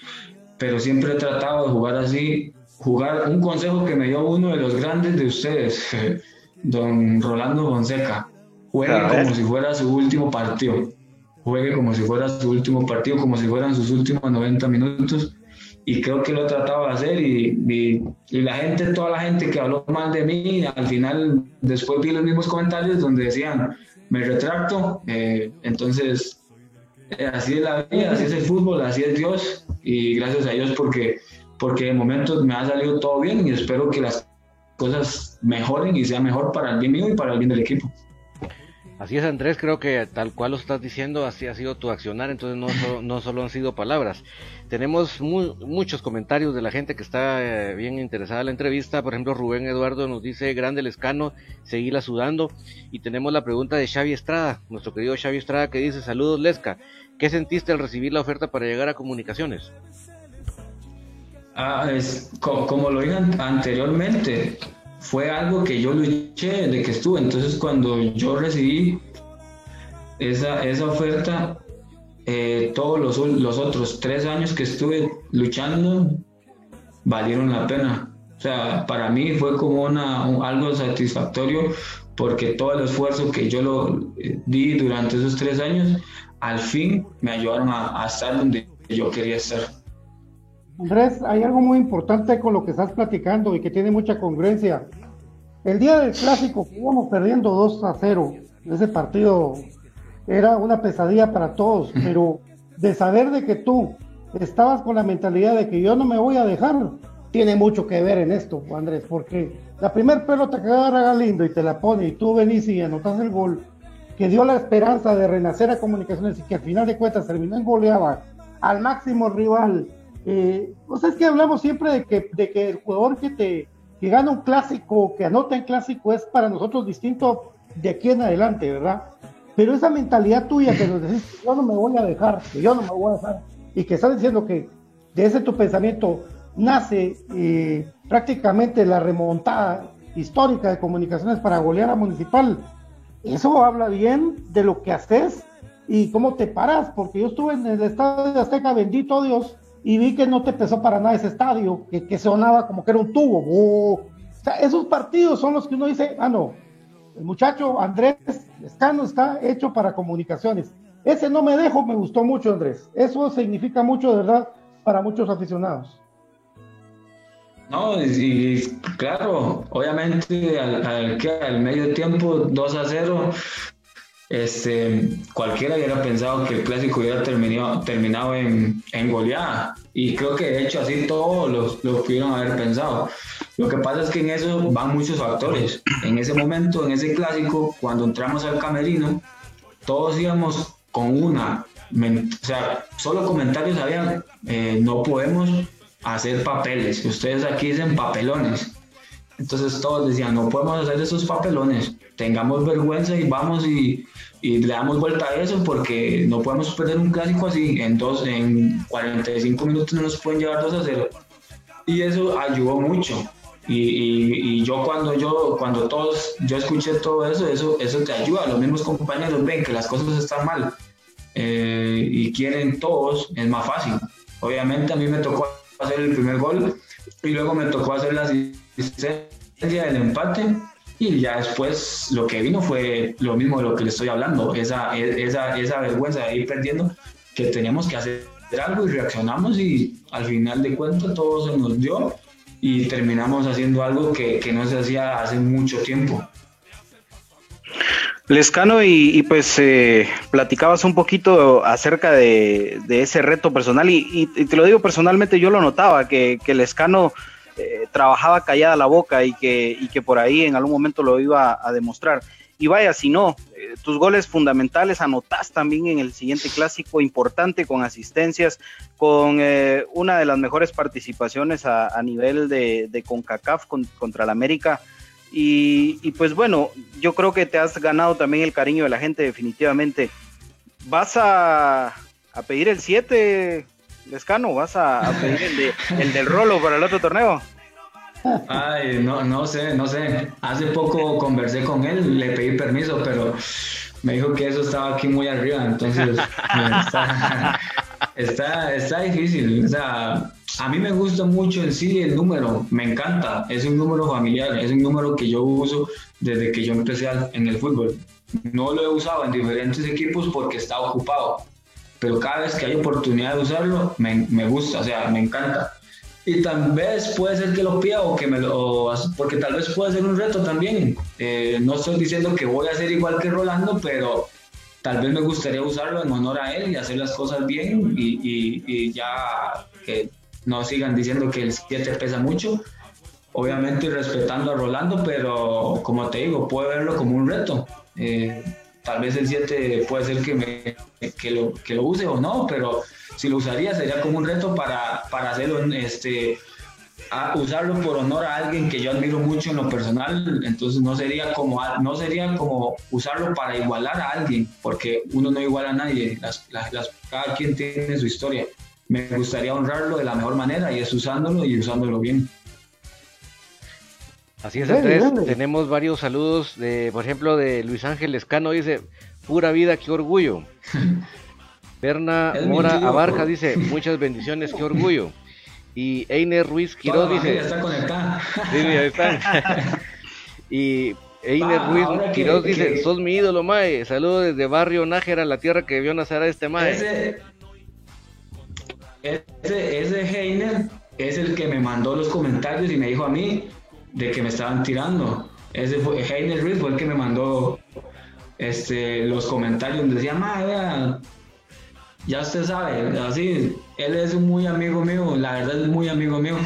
pero siempre he tratado de jugar así, jugar un consejo que me dio uno de los grandes de ustedes, (laughs) don Rolando Fonseca, juegue como si fuera su último partido, juegue como si fuera su último partido, como si fueran sus últimos 90 minutos y creo que lo he tratado de hacer y, y, la gente, toda la gente que habló mal de mí, al final después vi los mismos comentarios donde decían, me retracto, eh, entonces eh, así es la vida, así es el fútbol, así es Dios y gracias a Dios porque, porque de momento me ha salido todo bien y espero que las cosas mejoren y sea mejor para el bien mío y para el bien del equipo. Así es, Andrés, creo que tal cual lo estás diciendo, así ha sido tu accionar, entonces no, no solo han sido palabras. Tenemos muchos comentarios de la gente que está eh, bien interesada en la entrevista. Por ejemplo, Rubén Eduardo nos dice, grande Lescano, seguila sudando. Y tenemos la pregunta de Xavi Estrada, nuestro querido Xavi Estrada, que dice, saludos Lesca, ¿qué sentiste al recibir la oferta para llegar a comunicaciones? Ah, es, como, lo dije anteriormente, fue algo que yo luché de que estuve. Entonces cuando yo recibí esa, esa oferta, eh, todos los, los, otros tres años que estuve luchando valieron la pena. O sea, para mí fue como una, algo satisfactorio porque todo el esfuerzo que yo lo eh, di durante esos tres años, al fin me ayudaron a, a estar donde yo quería estar. Andrés, hay algo muy importante con lo que estás platicando y que tiene mucha congruencia. El día del clásico íbamos perdiendo 2 a 0. Ese partido era una pesadilla para todos, pero de saber de que tú estabas con la mentalidad de que yo no me voy a dejar, tiene mucho que ver en esto, Andrés, porque la primer pelota que agarra Galindo y te la pone y tú venís y anotas el gol, que dio la esperanza de renacer a Comunicaciones y que al final de cuentas terminó en goleaba al máximo rival eh, pues es que hablamos siempre de que, de que el jugador que te, que gana un clásico, que anota en clásico, es para nosotros distinto de aquí en adelante, ¿verdad? Pero esa mentalidad tuya que nos decís, yo no me voy a dejar, que yo no me voy a dejar, y que estás diciendo que de ese tu pensamiento nace eh, prácticamente la remontada histórica de comunicaciones para golear a Municipal, eso habla bien de lo que haces y cómo te paras, porque yo estuve en el estadio de Azteca, bendito Dios, y vi que no te pesó para nada ese estadio, que, sonaba como que era un tubo. O sea, esos partidos son los que uno dice, ah, no, el muchacho Andrés Escano está hecho para comunicaciones. Ese no me dejo, me gustó mucho, Andrés. Eso significa mucho, de verdad, para muchos aficionados. No, y, claro, obviamente al, al, al medio tiempo 2 a 0, este, cualquiera hubiera pensado que el clásico hubiera terminado, terminado en, en goleada. Y creo que de hecho así todos los, lo pudieron haber pensado. Lo que pasa es que en eso van muchos factores. En ese momento, en ese clásico, cuando entramos al camerino, todos íbamos con una, o sea, solo comentarios habían, eh, no podemos hacer papeles, ustedes aquí dicen papelones. Entonces todos decían, no podemos hacer esos papelones, tengamos vergüenza y vamos y, y, le damos vuelta a eso porque no podemos perder un clásico así, en, dos, en 45 minutos no nos pueden llevar 2 a 0. Y eso ayudó mucho. Y, y, yo cuando yo cuando todos yo escuché todo eso eso eso te ayuda los mismos compañeros ven que las cosas están mal eh, y quieren todos es más fácil obviamente a mí me tocó hacer el primer gol y luego me tocó hacer la asistencia del empate y ya después lo que vino fue lo mismo de lo que le estoy hablando esa esa esa vergüenza de ir perdiendo que teníamos que hacer algo y reaccionamos y al final de cuentas todo se nos dio y terminamos haciendo algo que, que no se hacía hace mucho tiempo. Lescano, y, y pues eh, platicabas un poquito acerca de, de ese reto personal, y, y, te lo digo personalmente, yo lo notaba, que, que Lescano eh, trabajaba callada la boca y que, y que por ahí en algún momento lo iba a demostrar. Y vaya, si no, eh, tus goles fundamentales anotás también en el siguiente clásico importante con asistencias, con eh, una de las mejores participaciones a, nivel de, CONCACAF con, contra el América. Y, y, pues bueno, yo creo que te has ganado también el cariño de la gente definitivamente. ¿Vas a, a pedir el 7, Lescano? ¿Vas a, a pedir el, de, el del rolo para el otro torneo? Ay, no, no sé, no sé. Hace poco conversé con él, le pedí permiso, pero me dijo que eso estaba aquí muy arriba, entonces (laughs) está, está, está, difícil. O sea, a mí me gusta mucho en sí el número, me encanta. Es un número familiar, es un número que yo uso desde que yo empecé en el fútbol. No lo he usado en diferentes equipos porque estaba ocupado, pero cada vez que hay oportunidad de usarlo, me, me gusta, o sea, me encanta y tal vez puede ser que lo pida o que me lo, porque tal vez puede ser un reto también. Eh, no estoy diciendo que voy a ser igual que Rolando, pero tal vez me gustaría usarlo en honor a él y hacer las cosas bien y, y, ya que no sigan diciendo que el 7 pesa mucho. Obviamente respetando a Rolando, pero como te digo, puedo verlo como un reto. Eh, tal vez el 7 puede ser que, me, que, lo, que lo use o no, pero si lo usaría sería como un reto para, para hacerlo, este, usarlo por honor a alguien que yo admiro mucho en lo personal, entonces no sería como, no sería como usarlo para igualar a alguien, porque uno no iguala a nadie, las, cada quien tiene su historia. Me gustaría honrarlo de la mejor manera y es usándolo y usándolo bien. Así es, Andrés. Tenemos varios saludos, de, por ejemplo, de Luis Ángel Escano, dice, pura vida, qué orgullo. (laughs) Berna Mora Abarca dice, muchas bendiciones, qué orgullo. Y Einer Ruiz Quiroz dice... Está conectada. (laughs) Sí, ahí está. (laughs) y Einer Ruiz Quiroz que, dice, que... sos mi ídolo, Mae. Saludos desde Barrio Nájera, la tierra que vio nacer a este Mae. Ese, ese, ese Heiner es el que me mandó los comentarios y me dijo a mí de que me estaban tirando. Ese fue, Heiner Ruiz fue el que me mandó este, los comentarios donde decía, vea ya usted sabe, así, él es muy amigo mío, la verdad es muy amigo mío.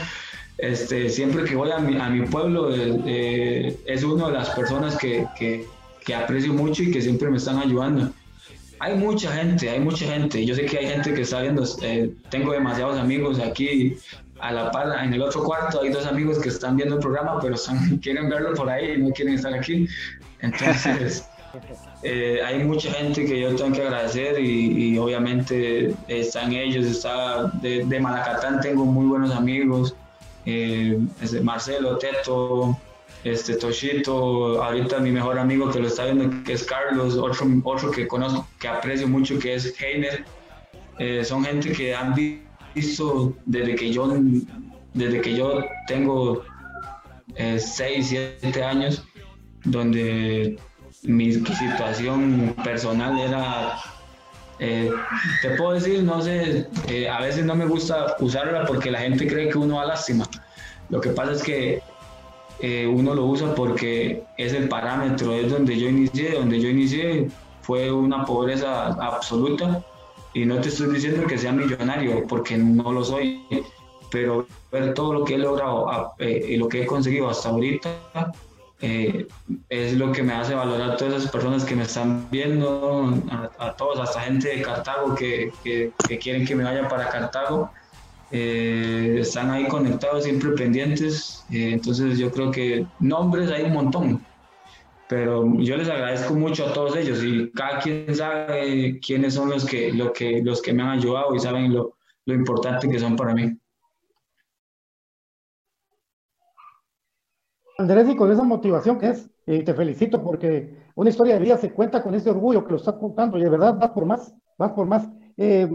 Este, siempre que voy a mi, a mi pueblo, eh, eh, es una de las personas que, que, que, aprecio mucho y que siempre me están ayudando. Hay mucha gente, hay mucha gente. Yo sé que hay gente que está viendo, eh, tengo demasiados amigos aquí, a la par, en el otro cuarto hay dos amigos que están viendo el programa, pero (laughs) quieren verlo por ahí y no quieren estar aquí. Entonces, (laughs) eh, hay mucha gente que yo tengo que agradecer y, obviamente están ellos, está de, de, Malacatán tengo muy buenos amigos, eh, Marcelo, Teto, este Toshito, ahorita mi mejor amigo que lo está viendo que es Carlos, otro, otro que conozco, que aprecio mucho que es Heiner, eh, son gente que han visto desde que yo, desde que yo tengo 6, eh, 7 años, donde mi situación personal era, eh, te puedo decir, no sé, a veces no me gusta usarla porque la gente cree que uno va lástima. Lo que pasa es que uno lo usa porque es el parámetro, es donde yo inicié, donde yo inicié fue una pobreza absoluta y no te estoy diciendo que sea millonario, porque no lo soy, pero ver todo lo que he logrado eh, y lo que he conseguido hasta ahorita eh, es lo que me hace valorar a todas esas personas que me están viendo, a, todos, hasta gente de Cartago que, que, quieren que me vaya para Cartago. Eh, están ahí conectados, siempre pendientes. entonces yo creo que nombres hay un montón pero yo les agradezco mucho a todos ellos y cada quien sabe quiénes son los que, lo que, los que me han ayudado y saben lo, lo importante que son para mí. Andrés, y con esa motivación que es, eh, te felicito porque una historia de vida se cuenta con ese orgullo que lo estás contando y de verdad vas por más, vas por más. Eh,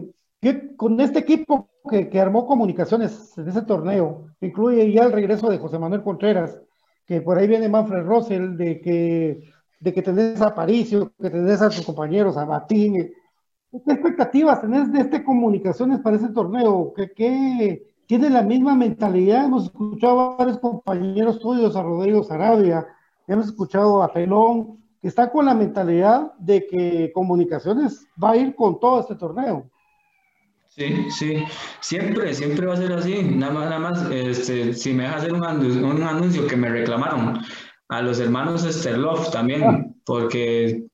con este equipo que, que, armó comunicaciones en ese torneo, incluye ya el regreso de José Manuel Contreras, que por ahí viene Manfred Russell, de que, de que tenés a Paricio, que tenés a tus compañeros, a Batín. ¿Qué expectativas tenés de este comunicaciones para ese torneo? ¿Qué, tiene la misma mentalidad? Hemos escuchado a varios compañeros tuyos, a Rodrigo Sarabia, hemos escuchado a Pelón, que está con la mentalidad de que comunicaciones va a ir con todo este torneo. Sí, sí, siempre, siempre va a ser así. Nada más, nada más, este, si me deja hacer un anuncio, un anuncio que me reclamaron a los hermanos Sterloff también, ah. porque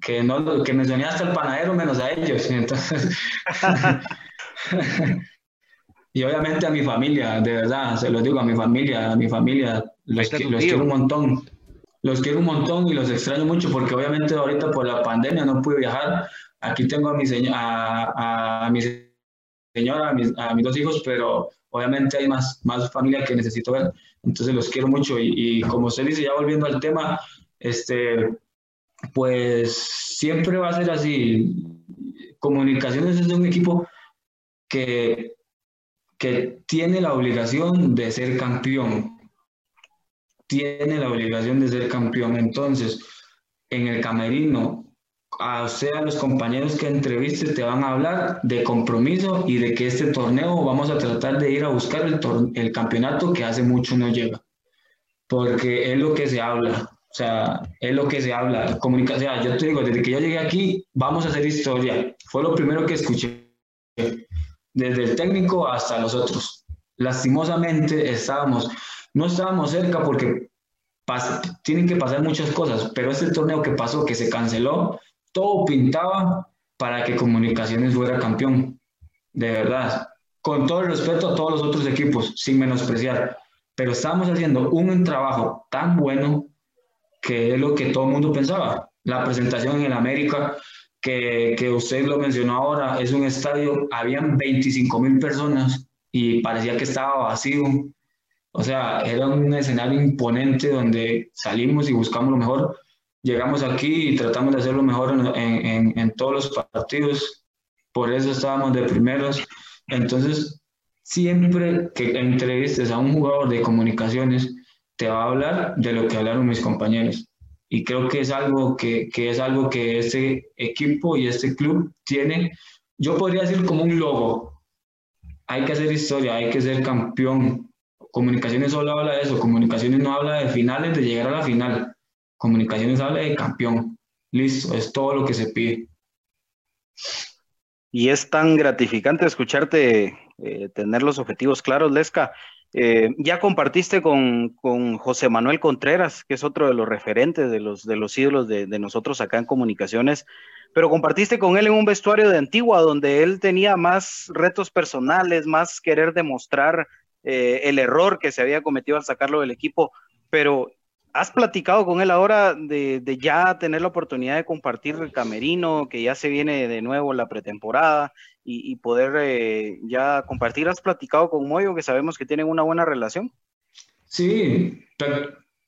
que no que mencioné hasta el panadero menos a ellos. (laughs) Entonces, (laughs) y obviamente a mi familia, de verdad, se los digo a mi familia, a mi familia, los, los quiero un montón. Los quiero un montón y los extraño mucho porque obviamente ahorita por la pandemia no pude viajar. Aquí tengo a mi, a, a, a señora, a mis, a mis, dos hijos, pero obviamente hay más, más familia que necesito ver, entonces los quiero mucho y, como usted dice, ya volviendo al tema, este, pues siempre va a ser así. Comunicaciones es un equipo que, que tiene la obligación de ser campeón. Tiene la obligación de ser campeón. Entonces, en el camerino a usted, a los compañeros que entrevistes, te van a hablar de compromiso y de que este torneo vamos a tratar de ir a buscar el, el campeonato que hace mucho no llega. Porque es lo que se habla. O sea, es lo que se habla. Comunicación. yo te digo, desde que yo llegué aquí, vamos a hacer historia. Fue lo primero que escuché. Desde el técnico hasta los otros. Lastimosamente estábamos, no estábamos cerca porque tienen que pasar muchas cosas, pero este torneo que pasó, que se canceló, todo pintaba para que Comunicaciones fuera campeón, de verdad, con todo el respeto a todos los otros equipos, sin menospreciar, pero estábamos haciendo un trabajo tan bueno que es lo que todo el mundo pensaba. La presentación en el América, que, que usted lo mencionó ahora, es un estadio, habían 25 mil personas y parecía que estaba vacío. O sea, era un escenario imponente donde salimos y buscamos lo mejor llegamos aquí y tratamos de hacerlo mejor en, en, todos los partidos, por eso estábamos de primeros. Entonces, siempre que entrevistes a un jugador de comunicaciones, te va a hablar de lo que hablaron mis compañeros. Y creo que es algo que, que es algo que este equipo y este club tiene, yo podría decir como un logo. Hay que hacer historia, hay que ser campeón. Comunicaciones solo habla de eso, comunicaciones no habla de finales, de llegar a la final Comunicaciones habla de campeón. Listo, es todo lo que se pide. Y es tan gratificante escucharte eh, tener los objetivos claros, Lesca. Eh, ya compartiste con, con, José Manuel Contreras, que es otro de los referentes de los, de los ídolos de, de, nosotros acá en comunicaciones, pero compartiste con él en un vestuario de Antigua, donde él tenía más retos personales, más querer demostrar eh, el error que se había cometido al sacarlo del equipo, pero ¿has platicado con él ahora de, ya tener la oportunidad de compartir el camerino, que ya se viene de nuevo la pretemporada y, poder eh, ya compartir? ¿Has platicado con Moyo, que sabemos que tienen una buena relación? Sí,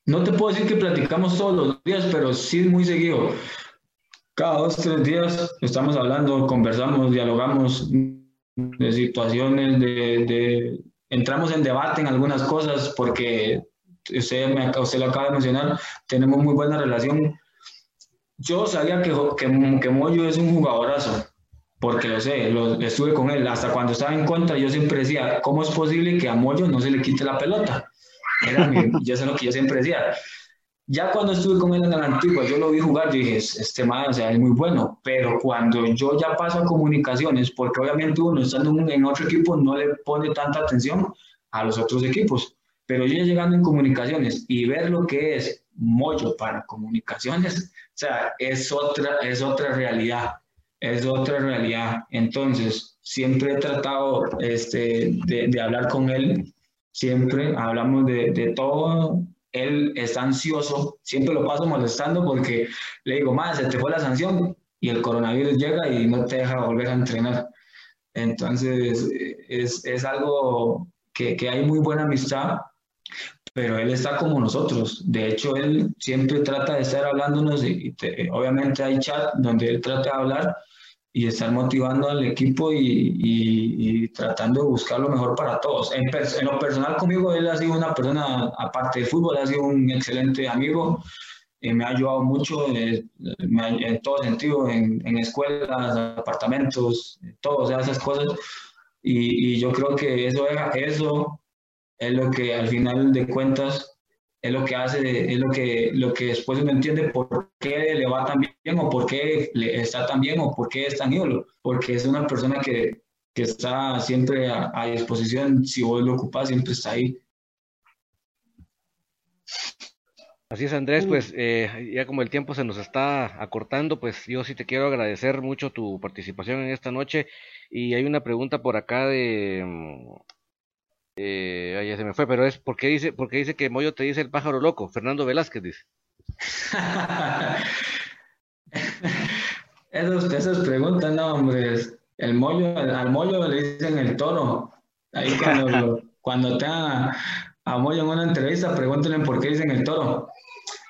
no te puedo decir que platicamos todos los días, pero sí muy seguido. Cada dos, tres días estamos hablando, conversamos, dialogamos de situaciones, de entramos en debate en algunas cosas porque usted, me, usted lo acaba de mencionar, tenemos muy buena relación. Yo sabía que, que, que Moyo es un jugadorazo, porque lo sé, lo, estuve con él. Hasta cuando estaba en contra, yo siempre decía, ¿cómo es posible que a Moyo no se le quite la pelota? Era mi, (laughs) yo sé lo que yo siempre decía. Ya cuando estuve con él en el antiguo, yo lo vi jugar, yo dije, este man, o sea, es muy bueno, pero cuando yo ya paso a comunicaciones, porque obviamente uno estando en otro equipo no le pone tanta atención a los otros equipos, pero yo llegando en comunicaciones y ver lo que es Moyo para comunicaciones, o sea, es otra, es otra realidad, es otra realidad. Entonces, siempre he tratado este, de, de hablar con él, siempre hablamos de, de todo él está ansioso, siempre lo paso molestando porque le digo, más, se te fue la sanción y el coronavirus llega y no te deja volver a entrenar. Entonces, es, es algo que, que, hay muy buena amistad, pero él está como nosotros. De hecho, él siempre trata de estar hablándonos y, obviamente hay chat donde él trata de hablar y estar motivando al equipo y, tratando de buscar lo mejor para todos. En, lo personal conmigo, él ha sido una persona, aparte del fútbol, ha sido un excelente amigo, eh, me ha ayudado mucho eh, en todo sentido, en, en, escuelas, apartamentos, todas esas cosas. Y, yo creo que eso, eso es lo que al final de cuentas es lo que hace, es lo que, lo que después uno entiende por qué le va tan bien o por qué le está tan bien o por qué es tan ídolo, porque es una persona que, que está siempre a, disposición, si vos lo ocupas, siempre está ahí. Así es, Andrés, pues eh, ya como el tiempo se nos está acortando, pues yo sí te quiero agradecer mucho tu participación en esta noche. Y hay una pregunta por acá de, eh, ya se me fue, pero es porque dice, porque dice que Moyo te dice el pájaro loco. Fernando Velázquez dice. (laughs) esos, esas preguntas, no, hombre. El mollo, al mollo le dicen el toro. Ahí cuando, (laughs) cuando tengan a, Moyo en una entrevista, pregúntenle por qué dicen el toro.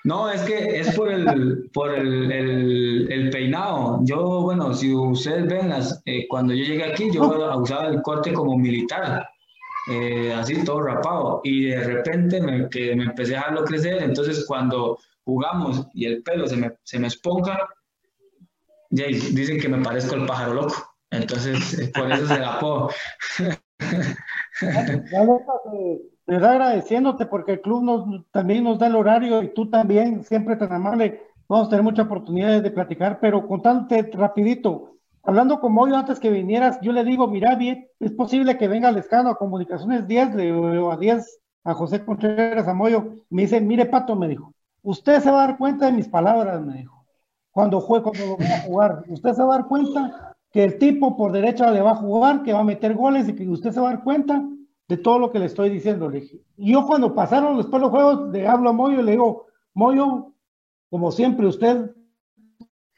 No, es que es por el, por el, el, peinado. Yo, bueno, si ustedes ven, las, eh, cuando yo llegué aquí, yo (laughs) usaba el corte como militar. Eh, así todo rapado. Y de repente me, que me empecé a dejarlo crecer, entonces cuando jugamos y el pelo se me, se me esponja, dicen que me parezco el pájaro loco. Entonces, eh, por eso se la puedo. de verdad agradeciéndote porque el club nos, también nos da el horario y tú también, siempre tan amable. Vamos a tener muchas oportunidades de platicar, pero contándote rapidito, hablando con Moyo antes que vinieras, yo le digo, mira, bien, es posible que venga Lescano a Comunicaciones 10 o a 10 a José Contreras, a Moyo. Me dice, mire, Pato, me dijo, usted se va a dar cuenta de mis palabras, me dijo, cuando juegue, cuando lo voy a jugar. Usted se va a dar cuenta que el tipo por derecha le va a jugar, que va a meter goles y que usted se va a dar cuenta de todo lo que le estoy diciendo. Le dije. Y yo cuando pasaron después los juegos, le hablo a Moyo y le digo, Moyo, como siempre, usted (laughs)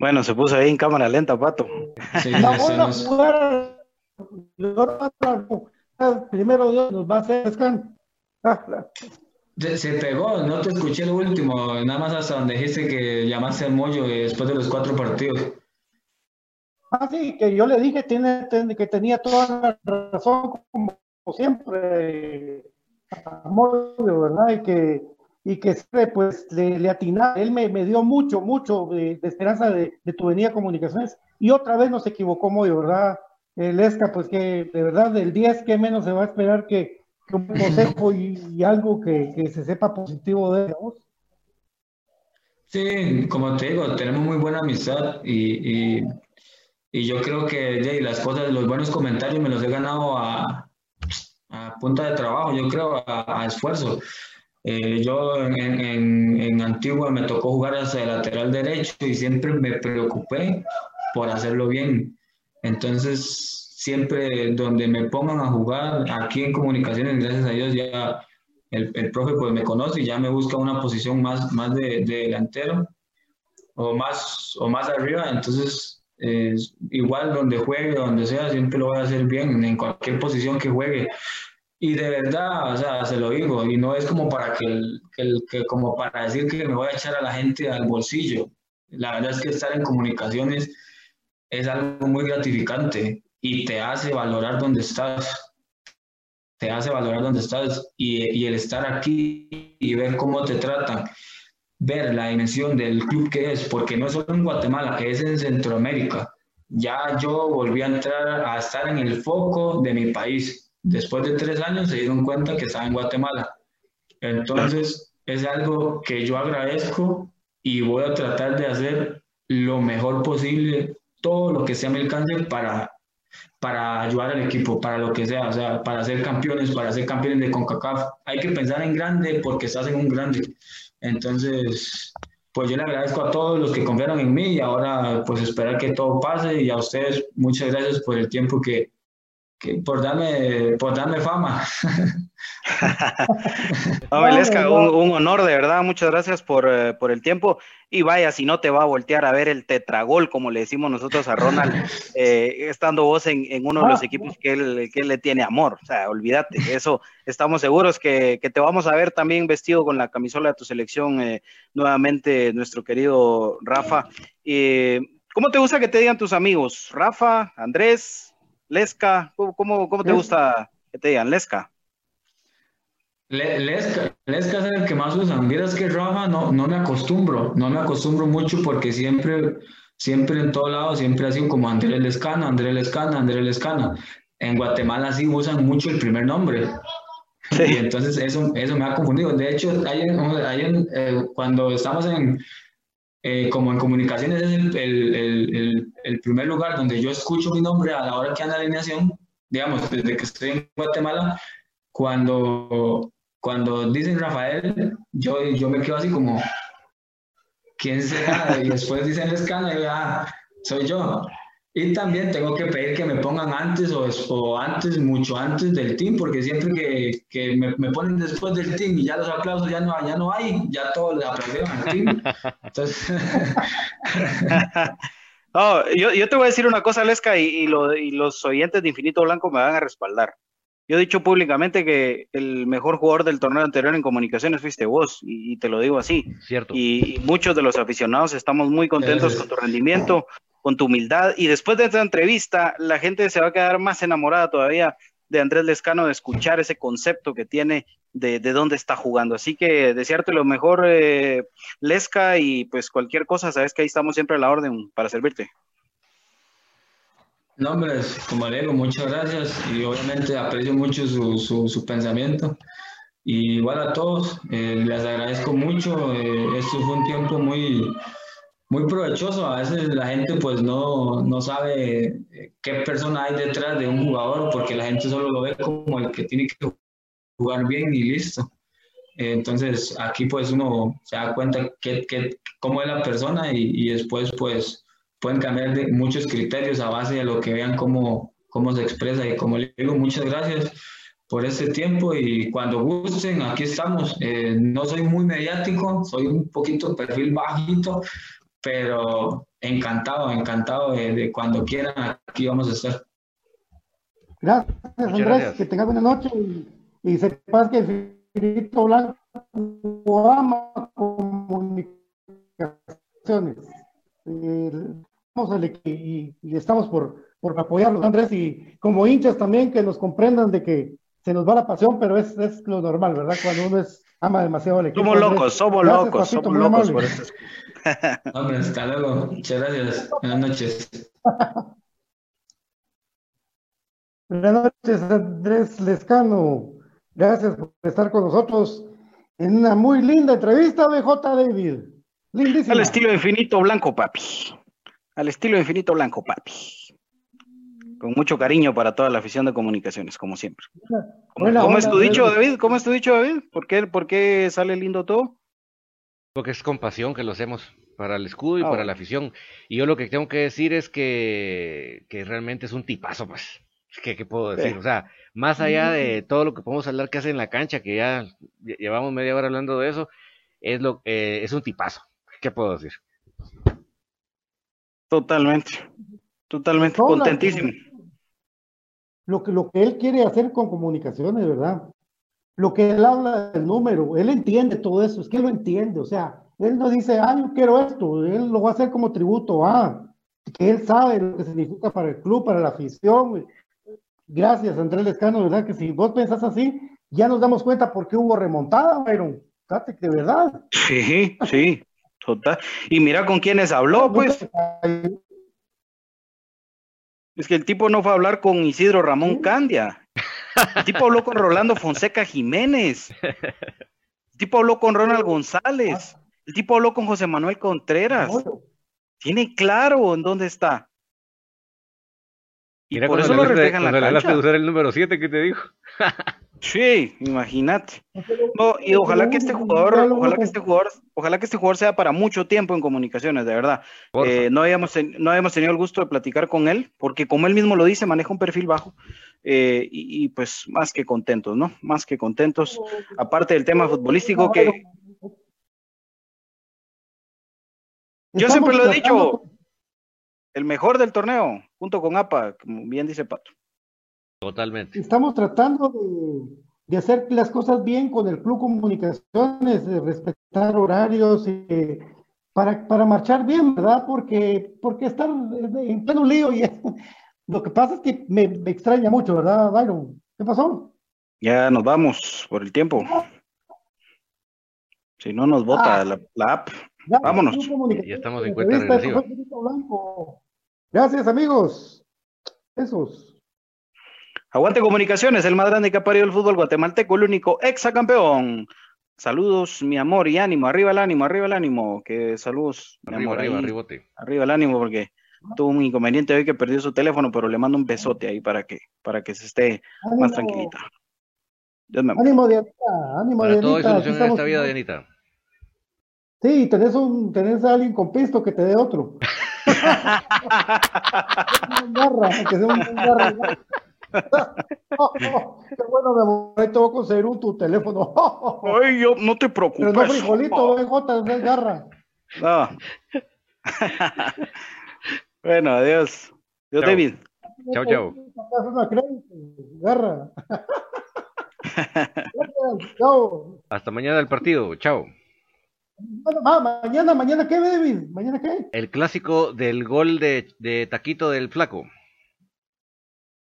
bueno, se puso ahí en cámara lenta, Pato. primero Dios nos va a hacer Se, pegó, no te escuché el último, nada más hasta donde dijiste que llamaste al Moyo después de los cuatro partidos. Ah, sí, que yo le dije tiene, que tenía toda la razón, como siempre, de ¿verdad? Y que, y que pues le, le él me, me, dio mucho, mucho de, esperanza de, de, tu venida a comunicaciones, y otra vez no se equivocó muy, ¿verdad? El ESCA, pues que de verdad del 10, que menos se va a esperar que, un consejo y, algo que, que, se sepa positivo de vos. Sí, como te digo, tenemos muy buena amistad y, y, yo creo que las cosas, los buenos comentarios me los he ganado a punta de trabajo, yo creo, a, esfuerzo. Eh, yo en, en, en, Antigua me tocó jugar hacia el lateral derecho y siempre me preocupé por hacerlo bien. Entonces, siempre donde me pongan a jugar, aquí en comunicaciones, gracias a Dios, ya el, el profe pues me conoce y ya me busca una posición más, más de, de delantero o más, o más arriba. Entonces, eh, igual donde juegue, donde sea, siempre lo voy a hacer bien, en cualquier posición que juegue. Y de verdad, o sea, se lo digo, y no es como para que, que, como para decir que me voy a echar a la gente al bolsillo. La verdad es que estar en comunicaciones es algo muy gratificante y te hace valorar donde estás. Te hace valorar donde estás y, y el estar aquí y ver cómo te tratan, ver la dimensión del club que es, porque no es solo en Guatemala, es en Centroamérica. Ya yo volví a entrar a estar en el foco de mi país después de tres años se dieron cuenta que estaba en Guatemala. Entonces, es algo que yo agradezco y voy a tratar de hacer lo mejor posible, todo lo que sea a mi alcance para, para ayudar al equipo, para lo que sea, o sea, para ser campeones, para ser campeones de CONCACAF. Hay que pensar en grande porque estás en un grande. Entonces, pues yo le agradezco a todos los que confiaron en mí y ahora pues esperar que todo pase y a ustedes muchas gracias por el tiempo que, por darme, por darme fama. (laughs) un, honor de verdad, muchas gracias por, eh, por, el tiempo. Y vaya, si no te va a voltear a ver el tetragol, como le decimos nosotros a Ronald, (laughs) eh, estando vos en, en, uno de los ah. equipos que él, que le tiene amor. O sea, olvídate, eso estamos seguros que, que, te vamos a ver también vestido con la camisola de tu selección, eh, nuevamente nuestro querido Rafa. ¿Cómo te gusta que te digan tus amigos? Rafa, Andrés, Lesca, ¿cómo, cómo te gusta que te digan? Lesca. Lesca, Lesca es el que más usan. Miras que Rafa no, no me acostumbro, no me acostumbro mucho porque siempre, siempre en todo lado, siempre ha sido como Andrés Lescano, Andrés Lescana, Andrés Lescana. En Guatemala sí usan mucho el primer nombre. Y entonces eso, eso me ha confundido. De hecho, hay, hay, eh, cuando estamos en, eh, como en comunicaciones es el, el, el, primer lugar donde yo escucho mi nombre a la hora que anda alineación, digamos, desde que estoy en Guatemala, cuando, cuando dicen Rafael, yo, yo me quedo así como, ¿quién será? Y después dicen Escana y ah, soy yo. Y también tengo que pedir que me pongan antes o, o antes, mucho antes del team, porque siempre que, que me, me, ponen después del team y ya los aplausos ya no, ya no hay, ya todos le aplaudieron al team. Entonces... (laughs) yo, yo, te voy a decir una cosa, Lesca, y, y, lo, y, los oyentes de Infinito Blanco me van a respaldar. Yo he dicho públicamente que el mejor jugador del torneo anterior en comunicaciones fuiste vos, y, te lo digo así. Cierto. Y, muchos de los aficionados estamos muy contentos con tu rendimiento con tu humildad. Y después de esta entrevista, la gente se va a quedar más enamorada todavía de Andrés Lescano, de escuchar ese concepto que tiene de, de dónde está jugando. Así que desearte lo mejor, eh, Lesca, y pues cualquier cosa, sabes que ahí estamos siempre a la orden para servirte. No, hombre, como le muchas gracias y obviamente aprecio mucho su, su, pensamiento. Y igual a todos, eh, les agradezco mucho. Eh, esto fue un tiempo muy, muy provechoso. A veces la gente pues no, no sabe eh, qué persona hay detrás de un jugador porque la gente solo lo ve como el que tiene que jugar bien y listo. Entonces aquí pues uno se da cuenta que, que cómo es la persona y, y, después pues pueden cambiar de muchos criterios a base de lo que vean cómo, cómo se expresa y como le digo muchas gracias por este tiempo y cuando gusten aquí estamos. Eh, no soy muy mediático, soy un poquito perfil bajito, pero encantado, encantado de, cuando quieran, aquí vamos a estar. Gracias, Andrés, que tengas buena noche y, sepas que Filito Blanco ama comunicaciones. y, y, estamos por, por apoyarlos, Andrés, y como hinchas también que nos comprendan de que se nos va la pasión, pero es, es lo normal, ¿verdad? Cuando uno es ama demasiado al equipo. Somos locos, somos locos, somos locos por Hombre, hasta luego. Muchas gracias. Buenas noches. Buenas noches, Andrés Lescano. Gracias por estar con nosotros en una muy linda entrevista, BJ David. Lindísima. Al estilo infinito blanco, papi. Al estilo infinito blanco, papi. con mucho cariño para toda la afición de comunicaciones, como siempre. ¿Cómo, Buena cómo es tu dicho, David? ¿Cómo es tu dicho, David? ¿Por qué, por qué sale lindo todo? Porque es con pasión que lo hacemos para el escudo y Ah, para bueno. la afición. Y yo lo que tengo que decir es que, que realmente es un tipazo, pues. ¿Qué, qué puedo decir? Sí. O sea, más allá de todo lo que podemos hablar que hace en la cancha, que ya lle- llevamos media hora hablando de eso, es lo eh, es un tipazo. ¿Qué puedo decir? Totalmente, totalmente, contentísimo. lo que, lo que él quiere hacer con comunicaciones, ¿verdad? Lo que él habla del número, él entiende todo eso, es que él lo entiende, o sea, él no dice, ah, yo quiero esto, él lo va a hacer como tributo, ah, que él sabe lo que significa para el club, para la afición. Gracias, Andrés Lescano, ¿verdad? Que si vos pensás así, ya nos damos cuenta por qué hubo remontada, Byron. Que de verdad. Sí, sí, total. Y mira con quiénes habló, pues. Es que el tipo no fue a hablar con Isidro Ramón. Candia. El tipo habló con Rolando Fonseca Jiménez. El tipo habló con Ronald González. El tipo habló con José Manuel Contreras. Tiene claro en dónde está. Y Mira por eso lo hablaste- refleja en cuando le la hablaste de cancha. usar el número 7 que te dijo. (laughs) Sí, imagínate. No, y ojalá que este jugador, ojalá que este jugador, ojalá que este jugador sea para mucho tiempo en comunicaciones, de verdad. Eh, no habíamos ten- no habíamos tenido el gusto de platicar con él, porque como él mismo lo dice, maneja un perfil bajo. eh, y, y, pues más que contentos, ¿no? Más que contentos. Aparte del tema futbolístico que yo siempre lo he dicho, el mejor del torneo, junto con APA, como bien dice Pato. Totalmente. Estamos tratando de, de hacer las cosas bien con el Club Comunicaciones, de respetar horarios, eh, para, para marchar bien, ¿verdad? Porque, porque estar en pleno lío y (laughs) lo que pasa es que me, me extraña mucho, ¿verdad, Byron? ¿Qué pasó? Ya nos vamos por el tiempo. Si no nos bota Ah. la, la app. Ya, Vámonos. Ya estamos en cuenta regresiva. Blanco. Gracias, amigos. Esos. Aguante Comunicaciones, el más grande que ha parido el fútbol guatemalteco, el único exacampeón. Saludos, mi amor, y ánimo, arriba el ánimo, arriba el ánimo. Que saludos, mi Arriba, amor, arriba, arribote. Arriba el ánimo, porque tuvo un inconveniente hoy que perdió su teléfono, pero le mando un besote ahí para que, para que se esté más tranquilita. Dios me Ánimo, Dianita. Ánimo, Para todo hay Dianita. solución en esta vida, Dianita. Sí, tenés, un, tenés a alguien con pisto que te dé otro. Que sea un garra. (laughs) Qué bueno, mi amor. Ahí te voy a conseguir un tu teléfono. Ay, yo, no te Pero preocupes. no frijolito, no J, es garra. No. (laughs) bueno, adiós. Dios, Chao. David. Chao, chao. Garra. (laughs) Hasta mañana el partido. Chao. Bueno, mañana, mañana qué, David? ¿Mañana qué? El clásico del gol de, de Taquito del Flaco.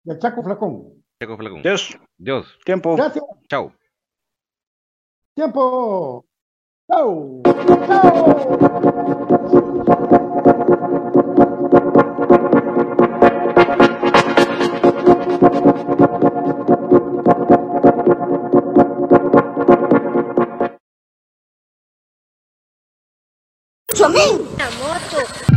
Del Chaco Flacón. Chaco Flacón. Dios, Dios. tiempo. Gracias. Chao. Tiempo. Chao. Chao. Tchomim! A moto!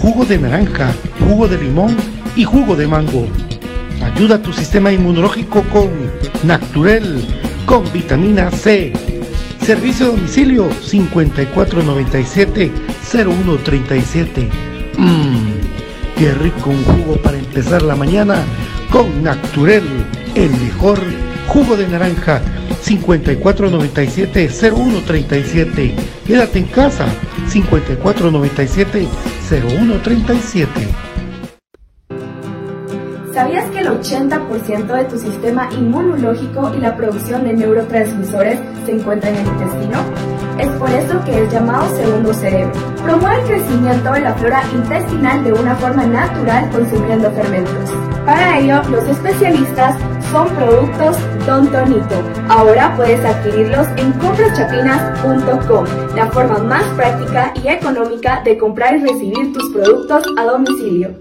jugo de naranja, jugo de limón y jugo de mango. Ayuda a tu sistema inmunológico con Naturel, con vitamina C. Servicio domicilio 5497-0137. Mmm, qué rico un jugo para empezar la mañana con Naturel, el mejor jugo de naranja 5497-0137. Quédate en casa 5497-0137. ¿Sabías que el 80% de tu sistema inmunológico y la producción de neurotransmisores se encuentra en el intestino? Es por eso que es llamado segundo cerebro. Promueve el crecimiento de la flora intestinal de una forma natural consumiendo fermentos. Para ello, los especialistas son productos Don Tonito. Ahora puedes adquirirlos en compraschapinas.com, la forma más práctica y económica de comprar y recibir tus productos a domicilio.